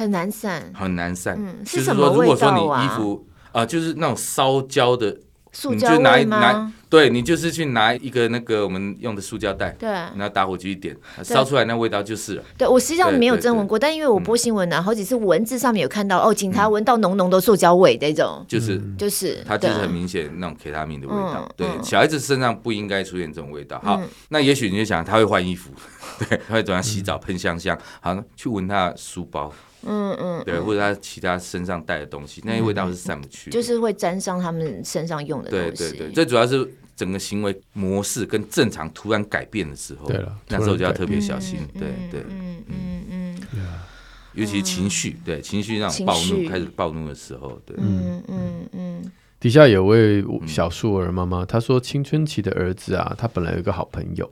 很难散，
很难散。嗯，是什么味道啊？就是说，如果说你衣服啊，就是那种烧焦的，
塑胶味吗？
对，你就是去拿一个那个我们用的塑胶袋，对，拿打火机一点，烧出来那味道就是了。
对，我实际上没有真闻过，但因为我播新闻呢，好几次文字上面有看到哦，警察闻到浓浓的塑胶味这种，就是
就是，它就是很明显那种 K 他命的味道。对，小孩子身上不应该出现这种味道。好，那也许你就想他会换衣服，[LAUGHS] 对，他会怎样洗澡喷香香，好，去闻他的书包。嗯嗯，对，或者他其他身上带的东西，那些味道是散不去，
就是会沾上他们身上用的东西。
对对对，最主要是整个行为模式跟正常突然改变的时候，对了，那时候就要特别小心。对对，嗯嗯嗯，尤其是情绪，对情绪那种暴怒开始暴怒的时候，对，嗯
嗯。嗯。底下有位小树儿妈妈，她说青春期的儿子啊，他本来有一个好朋友，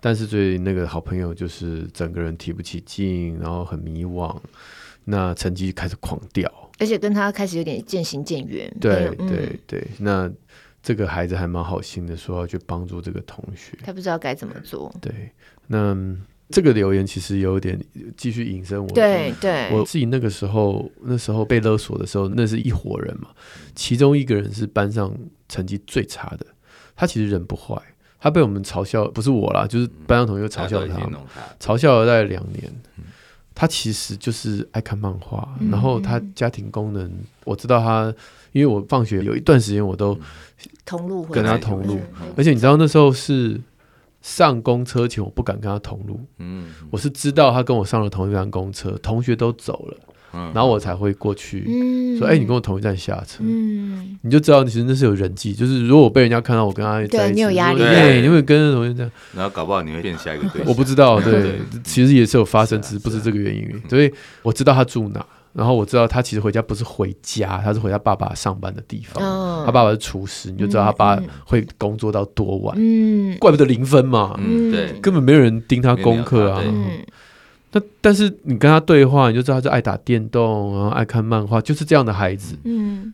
但是对那个好朋友就是整个人提不起劲，然后很迷惘。那成绩开始狂掉，
而且跟他开始有点渐行渐远。
对对对，那这个孩子还蛮好心的，说要去帮助这个同学。
他不知道该怎么做。
对，那这个留言其实有点继续引申我。
对对，
我自己那个时候，那时候被勒索的时候，那是一伙人嘛，其中一个人是班上成绩最差的，他其实人不坏，他被我们嘲笑，不是我啦，就是班上同学嘲笑他，嘲笑了大概两年。他其实就是爱看漫画，然后他家庭功能，我知道他，因为我放学有一段时间我都
同路
跟他同路，而且你知道那时候是上公车前我不敢跟他同路，嗯，我是知道他跟我上了同一班公车，同学都走了。然后我才会过去说：“哎，你跟我同一站下车。”你就知道，其实那是有人际，就是如果我被人家看到我跟他在一起，
你有压力，
你会跟着同学这样。
然后搞不好你会变下一个对象。
我不知道，对，其实也是有发生，只是不是这个原因。所以我知道他住哪，然后我知道他其实回家不是回家，他是回他爸爸上班的地方。他爸爸是厨师，你就知道他爸会工作到多晚。嗯，怪不得零分嘛。嗯，对，根本没有人盯他功课啊。那但是你跟他对话，你就知道他是爱打电动，然后爱看漫画，就是这样的孩子。嗯，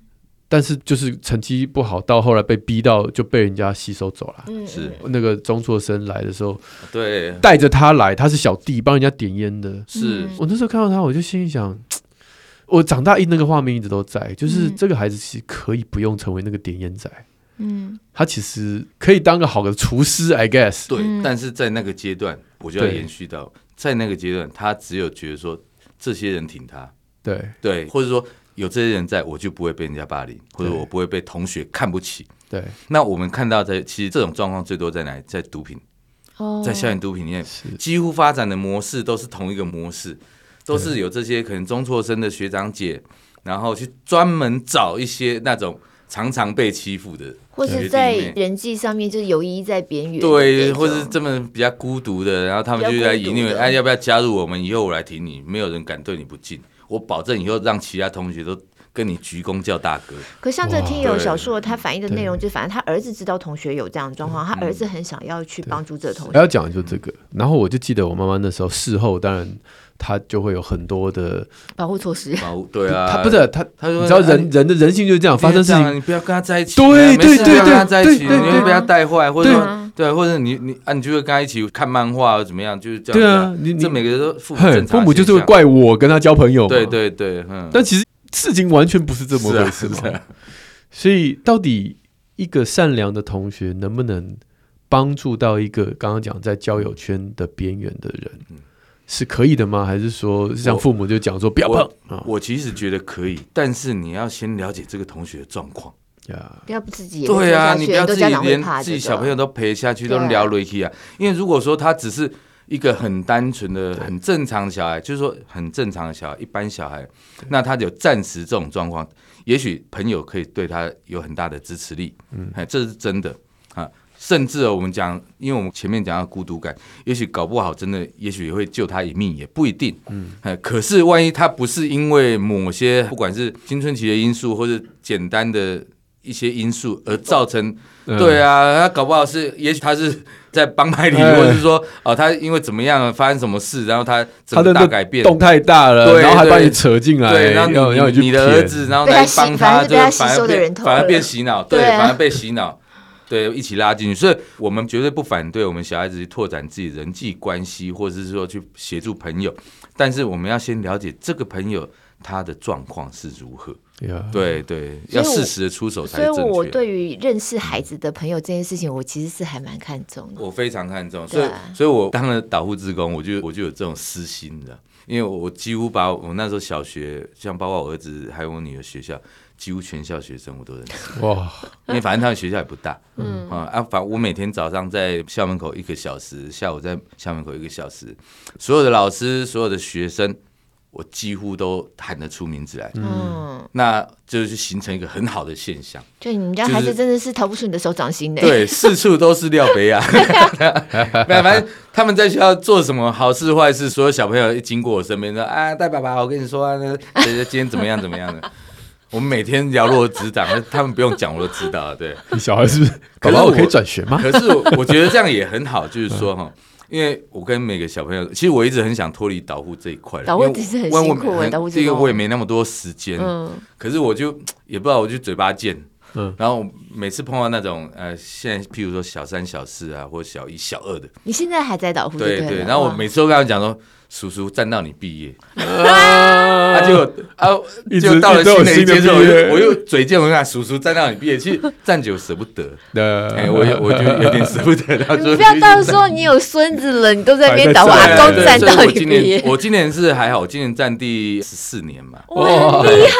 但是就是成绩不好，到后来被逼到就被人家吸收走了。
嗯，是
那个中辍生来的时候，
对，
带着他来，他是小弟，帮人家点烟的。
是
我那时候看到他，我就心里想，[TSK] 我长大一那个画面一直都在，就是这个孩子其实可以不用成为那个点烟仔。嗯，他其实可以当个好的厨师，I guess。
对，但是在那个阶段，我就要延续到，在那个阶段，他只有觉得说，这些人挺他，
对。
对，或者说。有这些人在，我就不会被人家霸凌，或者我不会被同学看不起。
对，
那我们看到在其实这种状况最多在哪里？在毒品，在校园毒品里面，几乎发展的模式都是同一个模式，都是有这些可能中辍生的学长姐，然后去专门找一些那种常常被欺负的，
或者在人际上面就是游移在边缘，
对，或者是这么比较孤独的，然后他们就在引领，哎，要不要加入我们？以后我来挺你，没有人敢对你不敬。我保证以后让其他同学都跟你鞠躬叫大哥。
可像这听友小说，他反映的内容就反正他儿子知道同学有这样的状况，他儿子很想要去帮助这同学。
我要讲的就这个，然后我就记得我妈妈那时候事后，当然他就会有很多的
保护措施。
保护对啊，
他不是他，他说你知道人人的人性就是这样，发生事情
你不要跟他在一起，
对对对对，
跟他在一起，你会被他带坏，或者说对，或者你你啊，你就会跟他一起看漫画或怎么样，就是这样。
对啊，你
这每个人都父母
父母就是会怪我跟他交朋友。
对对对，嗯。
但其实。事情完全不是这么回事嘛，所以到底一个善良的同学能不能帮助到一个刚刚讲在交友圈的边缘的人，是可以的吗？还是说像父母就讲说不要碰？
我其实觉得可以，但是你要先了解这个同学的状况
呀，不要不自己
对啊，你不要自己连自己小朋友都陪下去都聊下去啊，因为如果说他只是。一个很单纯的、很正常的小孩，就是说很正常的小孩，一般小孩，那他有暂时这种状况，也许朋友可以对他有很大的支持力，嗯，哎，这是真的啊。甚至我们讲，因为我们前面讲到孤独感，也许搞不好真的，也许也会救他一命，也不一定，嗯，哎，可是万一他不是因为某些不管是青春期的因素，或者简单的一些因素而造成，对。啊，他搞不好是，也许他是。在帮派里，或者是说，哦，他因为怎么样发生什么事，然后他整个大改变，
动太大了，然后还把你扯进来，
对，然后你你的儿子，然后来帮他，就反而被反而变洗脑，对，反而被洗脑，对，一起拉进去。所以我们绝对不反对我们小孩子去拓展自己人际关系，或者是说去协助朋友，但是我们要先了解这个朋友他的状况是如何。Yeah. 对对，要适时的出手才正确。
所以我对于认识孩子的朋友这件事情，我其实是还蛮看重的。
我非常看重，所以所以我当了导护职工，我就我就有这种私心的，因为我几乎把我那时候小学，像包括我儿子还有我女儿学校，几乎全校学生我都认识。哇，因为反正他们学校也不大，嗯啊，反正我每天早上在校门口一个小时，下午在校门口一个小时，所有的老师，所有的学生。我几乎都喊得出名字来，嗯，那就是形成一个很好的现象。
就你们家孩子真的是逃不出你的手掌心的，
对，四处都是廖北亚。[LAUGHS] 反正他们在学校做什么好事坏事，所有小朋友一经过我身边说：“啊，带爸爸，我跟你说啊，那 [LAUGHS] 今天怎么样怎么样的。”我们每天了如指掌，[LAUGHS] 他们不用讲我都知道。对，
你小孩是不是？[LAUGHS] 宝宝，我可以转学吗？
可是我觉得这样也很好，就是说 [LAUGHS] 哈。因为我跟每个小朋友，其实我一直很想脱离导护这一块。
导护其实很辛苦，导护
这个我也没那么多时间。嗯，可是我就也不知道，我就嘴巴贱。嗯，然后每次碰到那种呃，现在譬如说小三、小四啊，或小一、小二的，
你现在还在导护？对对。
然后我每次都跟他讲说。叔叔站到你毕业，他 [LAUGHS] 就啊，就 [LAUGHS] 到了新的一阶之后，我又嘴贱，我讲叔叔站到你毕业，其实站久舍不得，[LAUGHS] 哎，我我觉得有点舍不得。他说，
不要到时候你有孙子了，你都在那边等我阿公站到你毕业。
我今年是还好，我今年站第十四年嘛，
哇，厉害！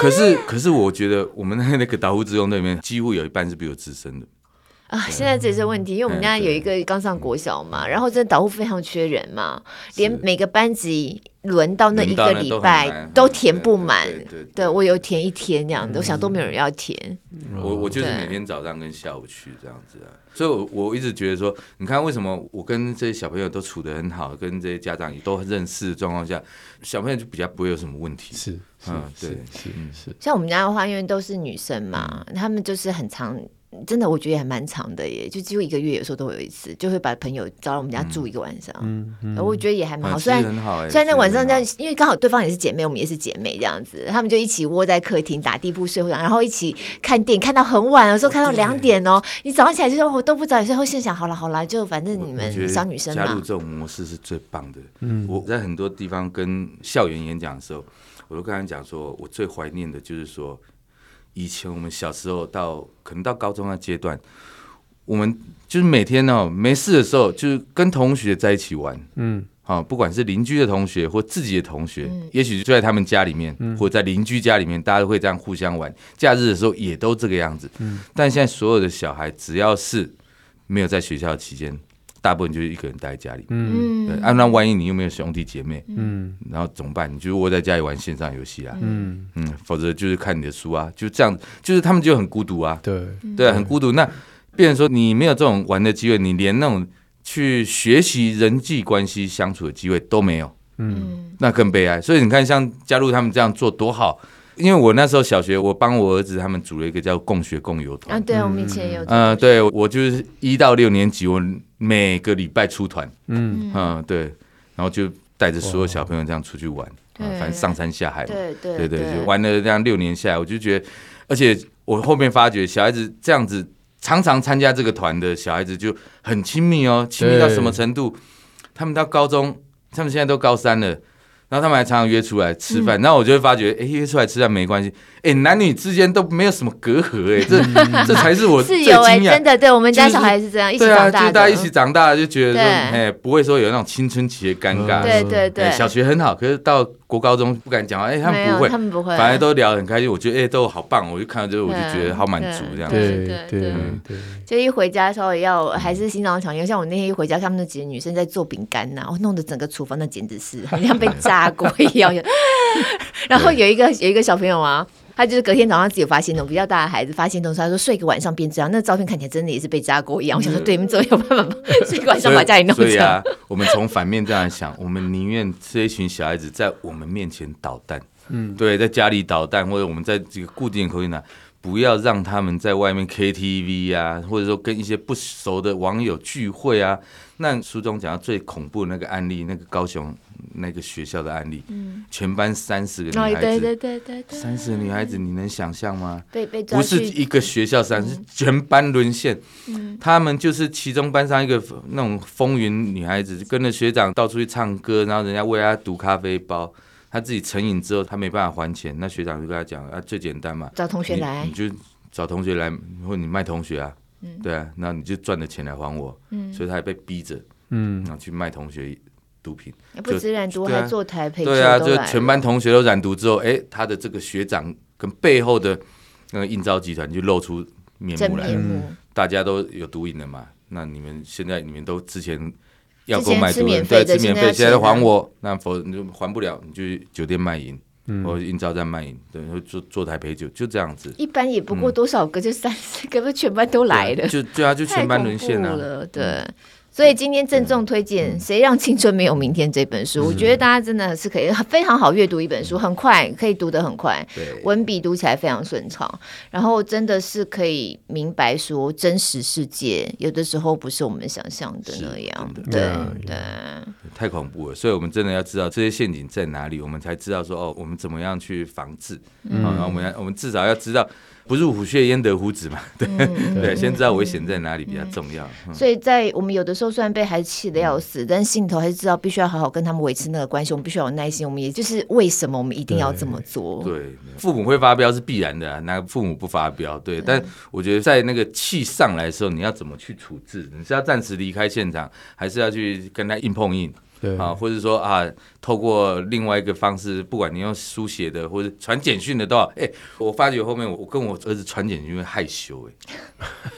可是可是，我觉得我们那那个导护志工队里面，几乎有一半是比我资深的。
啊，现在这些问题，因为我们家有一个刚上国小嘛，然后真的导护非常缺人嘛，连每个班级轮到那一个礼拜都填不满。对，我有填一天这样的，我想都没有人要填。
我我就是每天早上跟下午去这样子啊，所以我我一直觉得说，你看为什么我跟这些小朋友都处得很好，跟这些家长也都认识的状况下，小朋友就比较不会有什么问题。
是，嗯，对，是是。
像我们家的话，因为都是女生嘛，他们就是很常。真的，我觉得也还蛮长的耶，就几乎一个月，有时候都会有一次，就会把朋友找到我们家住一个晚上。嗯，嗯我觉得也还蛮好，虽然虽然那晚上这样，因为刚好对方也是姐妹，我们也是姐妹这样子，他们就一起窝在客厅打地铺睡会，然后一起看电影，看到很晚，有时候看到两点哦。你早上起来就说我都不早，有时候心想好了好了，就反正你们小女生嘛。
加入这种模式是最棒的。嗯，我在很多地方跟校园演讲的时候，我都跟他讲说，我最怀念的就是说。以前我们小时候到可能到高中的阶段，我们就是每天呢、喔、没事的时候，就是跟同学在一起玩，嗯，好，不管是邻居的同学或自己的同学，嗯、也许就在他们家里面，嗯、或者在邻居家里面，大家都会这样互相玩。假日的时候也都这个样子，嗯。但现在所有的小孩只要是没有在学校期间。大部分就是一个人待在家里，嗯，对，啊，那万一你又没有兄弟姐妹，嗯，然后怎么办？你就窝在家里玩线上游戏啊，嗯。嗯，否则就是看你的书啊，就这样，就是他们就很孤独啊，对。对，很孤独。那变成说你没有这种玩的机会，你连那种去学习人际关系相处的机会都没有，嗯，那更悲哀。所以你看，像加入他们这样做多好。因为我那时候小学，我帮我儿子他们组了一个叫共学共游团。啊，
对，我们以前有，
嗯，对我就是一到六年级，我每个礼拜出团，嗯。嗯，对，然后就带着所有小朋友这样出去玩，反正上山下海嘛，对对对，就玩了这样六年下来，我就觉得，而且我后面发觉小孩子这样子常常参加这个团的小孩子就很亲密哦，亲密到什么程度？他们到高中，他们现在都高三了。然后他们还常常约出来吃饭，然后我就会发觉，哎，约出来吃饭没关系，哎，男女之间都没有什么隔阂，哎，这这才是我最惊讶。
真的，对我们家小孩是这样，一起长大，
就大家一起长大，就觉得说，哎，不会说有那种青春期的尴尬。
对对对，
小学很好，可是到国高中不敢讲话，哎，他们不会，
他们不会，
反而都聊得很开心。我觉得，哎，都好棒，我就看到之后，我就觉得好满足这样子。
对对对，
就一回家的时候要还是心脏强，因为像我那天一回家，他们那几个女生在做饼干呐，我弄得整个厨房那简直是好像被炸过一样。[LAUGHS] 然后有一个有一个小朋友啊，他就是隔天早上自己发现那种比较大的孩子发现东西，他说睡一个晚上变这样，那照片看起来真的也是被扎过一样。我想说，对，你们怎么有办法睡一个晚上把家里弄这样。所以啊，
我们从反面这样想，我们宁愿这一群小孩子在我们面前捣蛋，嗯，对，在家里捣蛋，或者我们在这个固定的口音呢，不要让他们在外面 KTV 啊，或者说跟一些不熟的网友聚会啊。那书中讲到最恐怖的那个案例，那个高雄。那个学校的案例，嗯、全班三十个女孩子，对对对对对，三十个女孩子，你能想象吗？被被不是一个学校三是全班沦陷。嗯，他们就是其中班上一个那种风云女孩子，跟着学长到处去唱歌，然后人家喂她毒咖啡包，她自己成瘾之后，她没办法还钱，那学长就跟她讲啊，最简单嘛，
找同学来，
你，就找同学来，或者你卖同学啊，嗯、对啊，那你就赚的钱来还我。嗯，所以她也被逼着，嗯，然后去卖同学。毒品，
不止染毒，还坐台陪。
对啊，就全班同学都染毒之后，哎，他的这个学长跟背后的那个应招集团就露出面目来了。大家都有毒瘾的嘛，那你们现在你们都之前要购买毒品，对，吃免费，现在还我，那否你就还不了，你就去酒店卖淫，或者应招在卖淫，对，坐坐台陪酒，就这样子。
一般也不过多少个，就三四个，不全班都来了，
就对啊，就全班沦陷
了，对。所以今天郑重推荐《谁让青春没有明天》这本书，我觉得大家真的是可以非常好阅读一本书，很快可以读得很快，文笔读起来非常顺畅，然后真的是可以明白说真实世界有的时候不是我们想象的那样，对对，
太恐怖了，所以我们真的要知道这些陷阱在哪里，我们才知道说哦，我们怎么样去防治，然后我们要我们至少要知道。不入虎穴焉得虎子嘛？对、嗯、对，先知道危险在哪里比较重要。
嗯、所以在我们有的时候虽然被孩子气得要死，嗯、但心里头还是知道必须要好好跟他们维持那个关系。我们必须要有耐心。我们也就是为什么我们一定要这么做？
对，对父母会发飙是必然的、啊，哪个父母不发飙？对，但我觉得在那个气上来的时候，你要怎么去处置？你是要暂时离开现场，还是要去跟他硬碰硬？对啊，或者说啊，透过另外一个方式，不管你用书写的或者传简讯的都好。哎、欸，我发觉后面我跟我儿子传简讯会害羞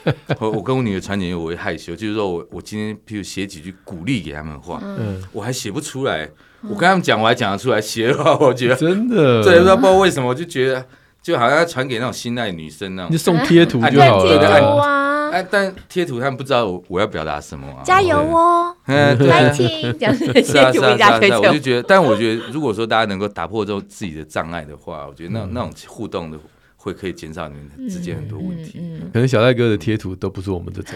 哎，[LAUGHS] 我我跟我女儿传简讯我会害羞，就是说我我今天譬如写几句鼓励给他们的话，嗯，我还写不出来。我跟他们讲我还讲得出来，写的话我觉得 [LAUGHS]
真的，
这也不知道不知道为什么，我就觉得就好像要传给那种心爱女生那种，
你送贴图就好了。
哎，但贴图他们不知道我我要表达什么啊？
加油哦，[LAUGHS] 嗯，来听，这样子
是啊是啊是啊，我就觉得，但我觉得，如果说大家能够打破这种自己的障碍的话，我觉得那那种互动的会可以减少你们之间很多问题。
嗯嗯嗯、可能小赖哥的贴图都不是我们这种。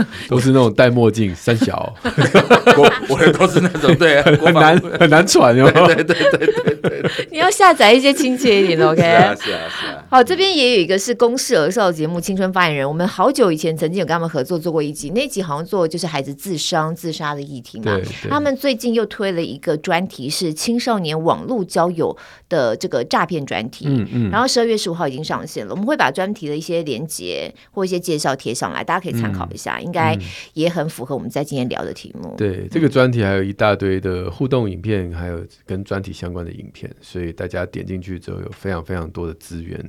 [LAUGHS] 都是那种戴墨镜三小，[LAUGHS]
我我的都是那种对，[LAUGHS]
很难很难传哟。
对对对对对，
你要下载一些亲切一点的，OK？
是啊是啊是啊。
好，这边也有一个是公视儿少节目《青春发言人》，我们好久以前曾经有跟他们合作做过一集，那集好像做的就是孩子自伤自杀的议题嘛。他们最近又推了一个专题，是青少年网络交友的这个诈骗专题。嗯嗯。然后十二月十五号已经上线了，我们会把专题的一些连接或一些介绍贴上来，大家可以参考一下。应该也很符合我们在今天聊的题目。
对，这个专题还有一大堆的互动影片，还有跟专题相关的影片，所以大家点进去之后有非常非常多的资源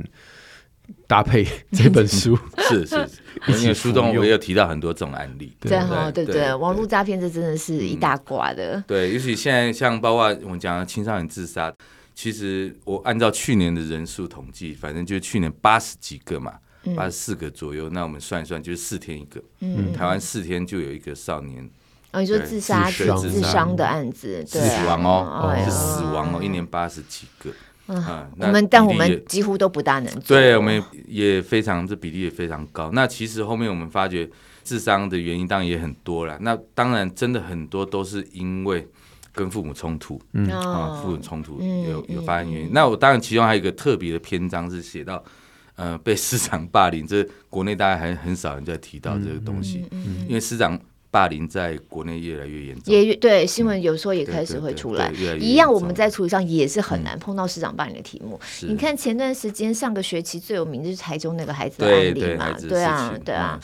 搭配这本书。
是 [LAUGHS] 是，因为书中我也有提到很多这种案例。[LAUGHS]
对哈，对对，网络诈骗这真的是一大挂的。
对，尤其现在像包括我们讲的青少年自杀，其实我按照去年的人数统计，反正就是去年八十几个嘛。八十四个左右，那我们算一算，就是四天一个。嗯，台湾四天就有一个少年。
啊，你说自杀、自伤的案子，
死亡哦，是死亡哦，一年八十几个。
嗯，我们但我们几乎都不大能做。
对，我们也非常，这比例也非常高。那其实后面我们发觉，自伤的原因当然也很多了。那当然，真的很多都是因为跟父母冲突。嗯啊，父母冲突有有发生原因。那我当然其中还有一个特别的篇章是写到。呃，被师长霸凌，这国内大概还很少人在提到这个东西，嗯嗯嗯、因为师长霸凌在国内越来越严重，
也对新闻有时候也开始会出来，嗯、对对对一样我们在处理上也是很难碰到市长霸凌的题目。嗯、你看前段时间上个学期最有名的就是台中那个孩子的案例嘛，对，啊，对啊。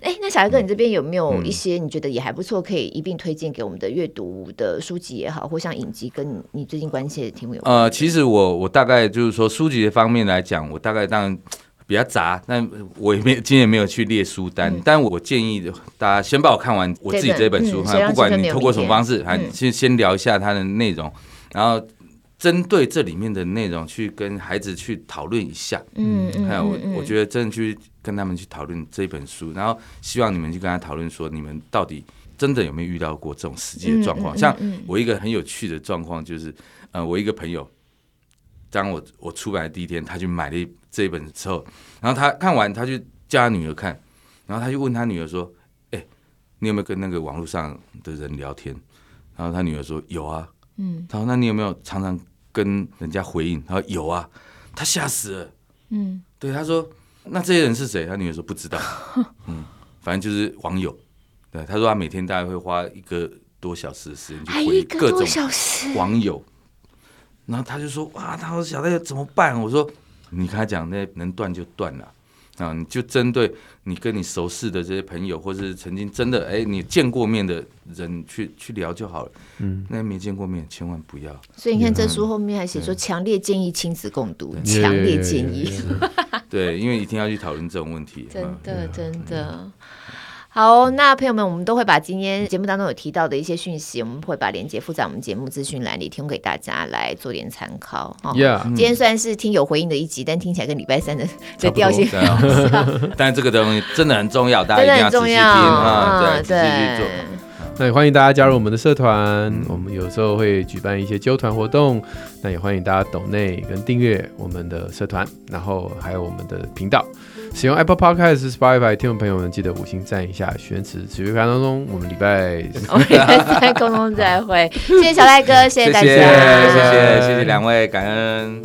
哎、嗯，那小艾哥，你这边有没有一些你觉得也还不错，可以一并推荐给我们的阅读的书籍也好，或像影集跟你最近关切的题目有？
呃，其实我我大概就是说书籍的方面来讲，我大概当然。比较杂，但我也没今天没有去列书单，嗯、但我建议大家先帮我看完我自己这本书哈，嗯、不管你透过什么方式，还先先聊一下它的内容，嗯、然后针对这里面的内容去跟孩子去讨论一下，嗯嗯，还有我我觉得真的去跟他们去讨论这本书，然后希望你们去跟他讨论说，你们到底真的有没有遇到过这种实际的状况？像我一个很有趣的状况就是，呃，我一个朋友。当我我出版的第一天，他去买了这一本之后，然后他看完，他就叫他女儿看，然后他就问他女儿说：“哎，你有没有跟那个网络上的人聊天？”然后他女儿说：“有啊。”嗯，他说：“那你有没有常常跟人家回应？”他说：“有啊。”他吓死了。嗯，对，他说：“那这些人是谁？”他女儿说：“不知道。[LAUGHS] ”嗯，反正就是网友。对，他说他每天大概会花一个多小时的时间去回各种网友。然后他就说：“哇，他说小戴怎么办？”我说：“你跟他讲，那能断就断了啊！你就针对你跟你熟识的这些朋友，或是曾经真的哎你见过面的人去去聊就好了。嗯，那没见过面千万不要。
所以你看这书后面还写说，强烈建议亲子共读，强烈建议。[LAUGHS]
对，因为一定要去讨论这种问题。
真的，真的。”好，那朋友们，我们都会把今天节目当中有提到的一些讯息，我们会把链接附在我们节目资讯栏里，提供给大家来做点参考。Yeah, 今天虽然是听有回应的一集，但听起来跟礼拜三的 [LAUGHS] 的调性 [LAUGHS] 很像。
但这个东西真的很重要，大家一定要仔细听啊！[LAUGHS] 对，仔细去做。
那也欢迎大家加入我们的社团，我们有时候会举办一些揪团活动。那也欢迎大家抖内跟订阅我们的社团，然后还有我们的频道。使用 Apple Podcast、Spotify 听众朋友们，记得五星赞一下，许愿池持续开当中。我们礼拜 [LAUGHS]
在空中再会，谢谢小赖哥，谢谢大家，
谢谢谢谢两位，感恩。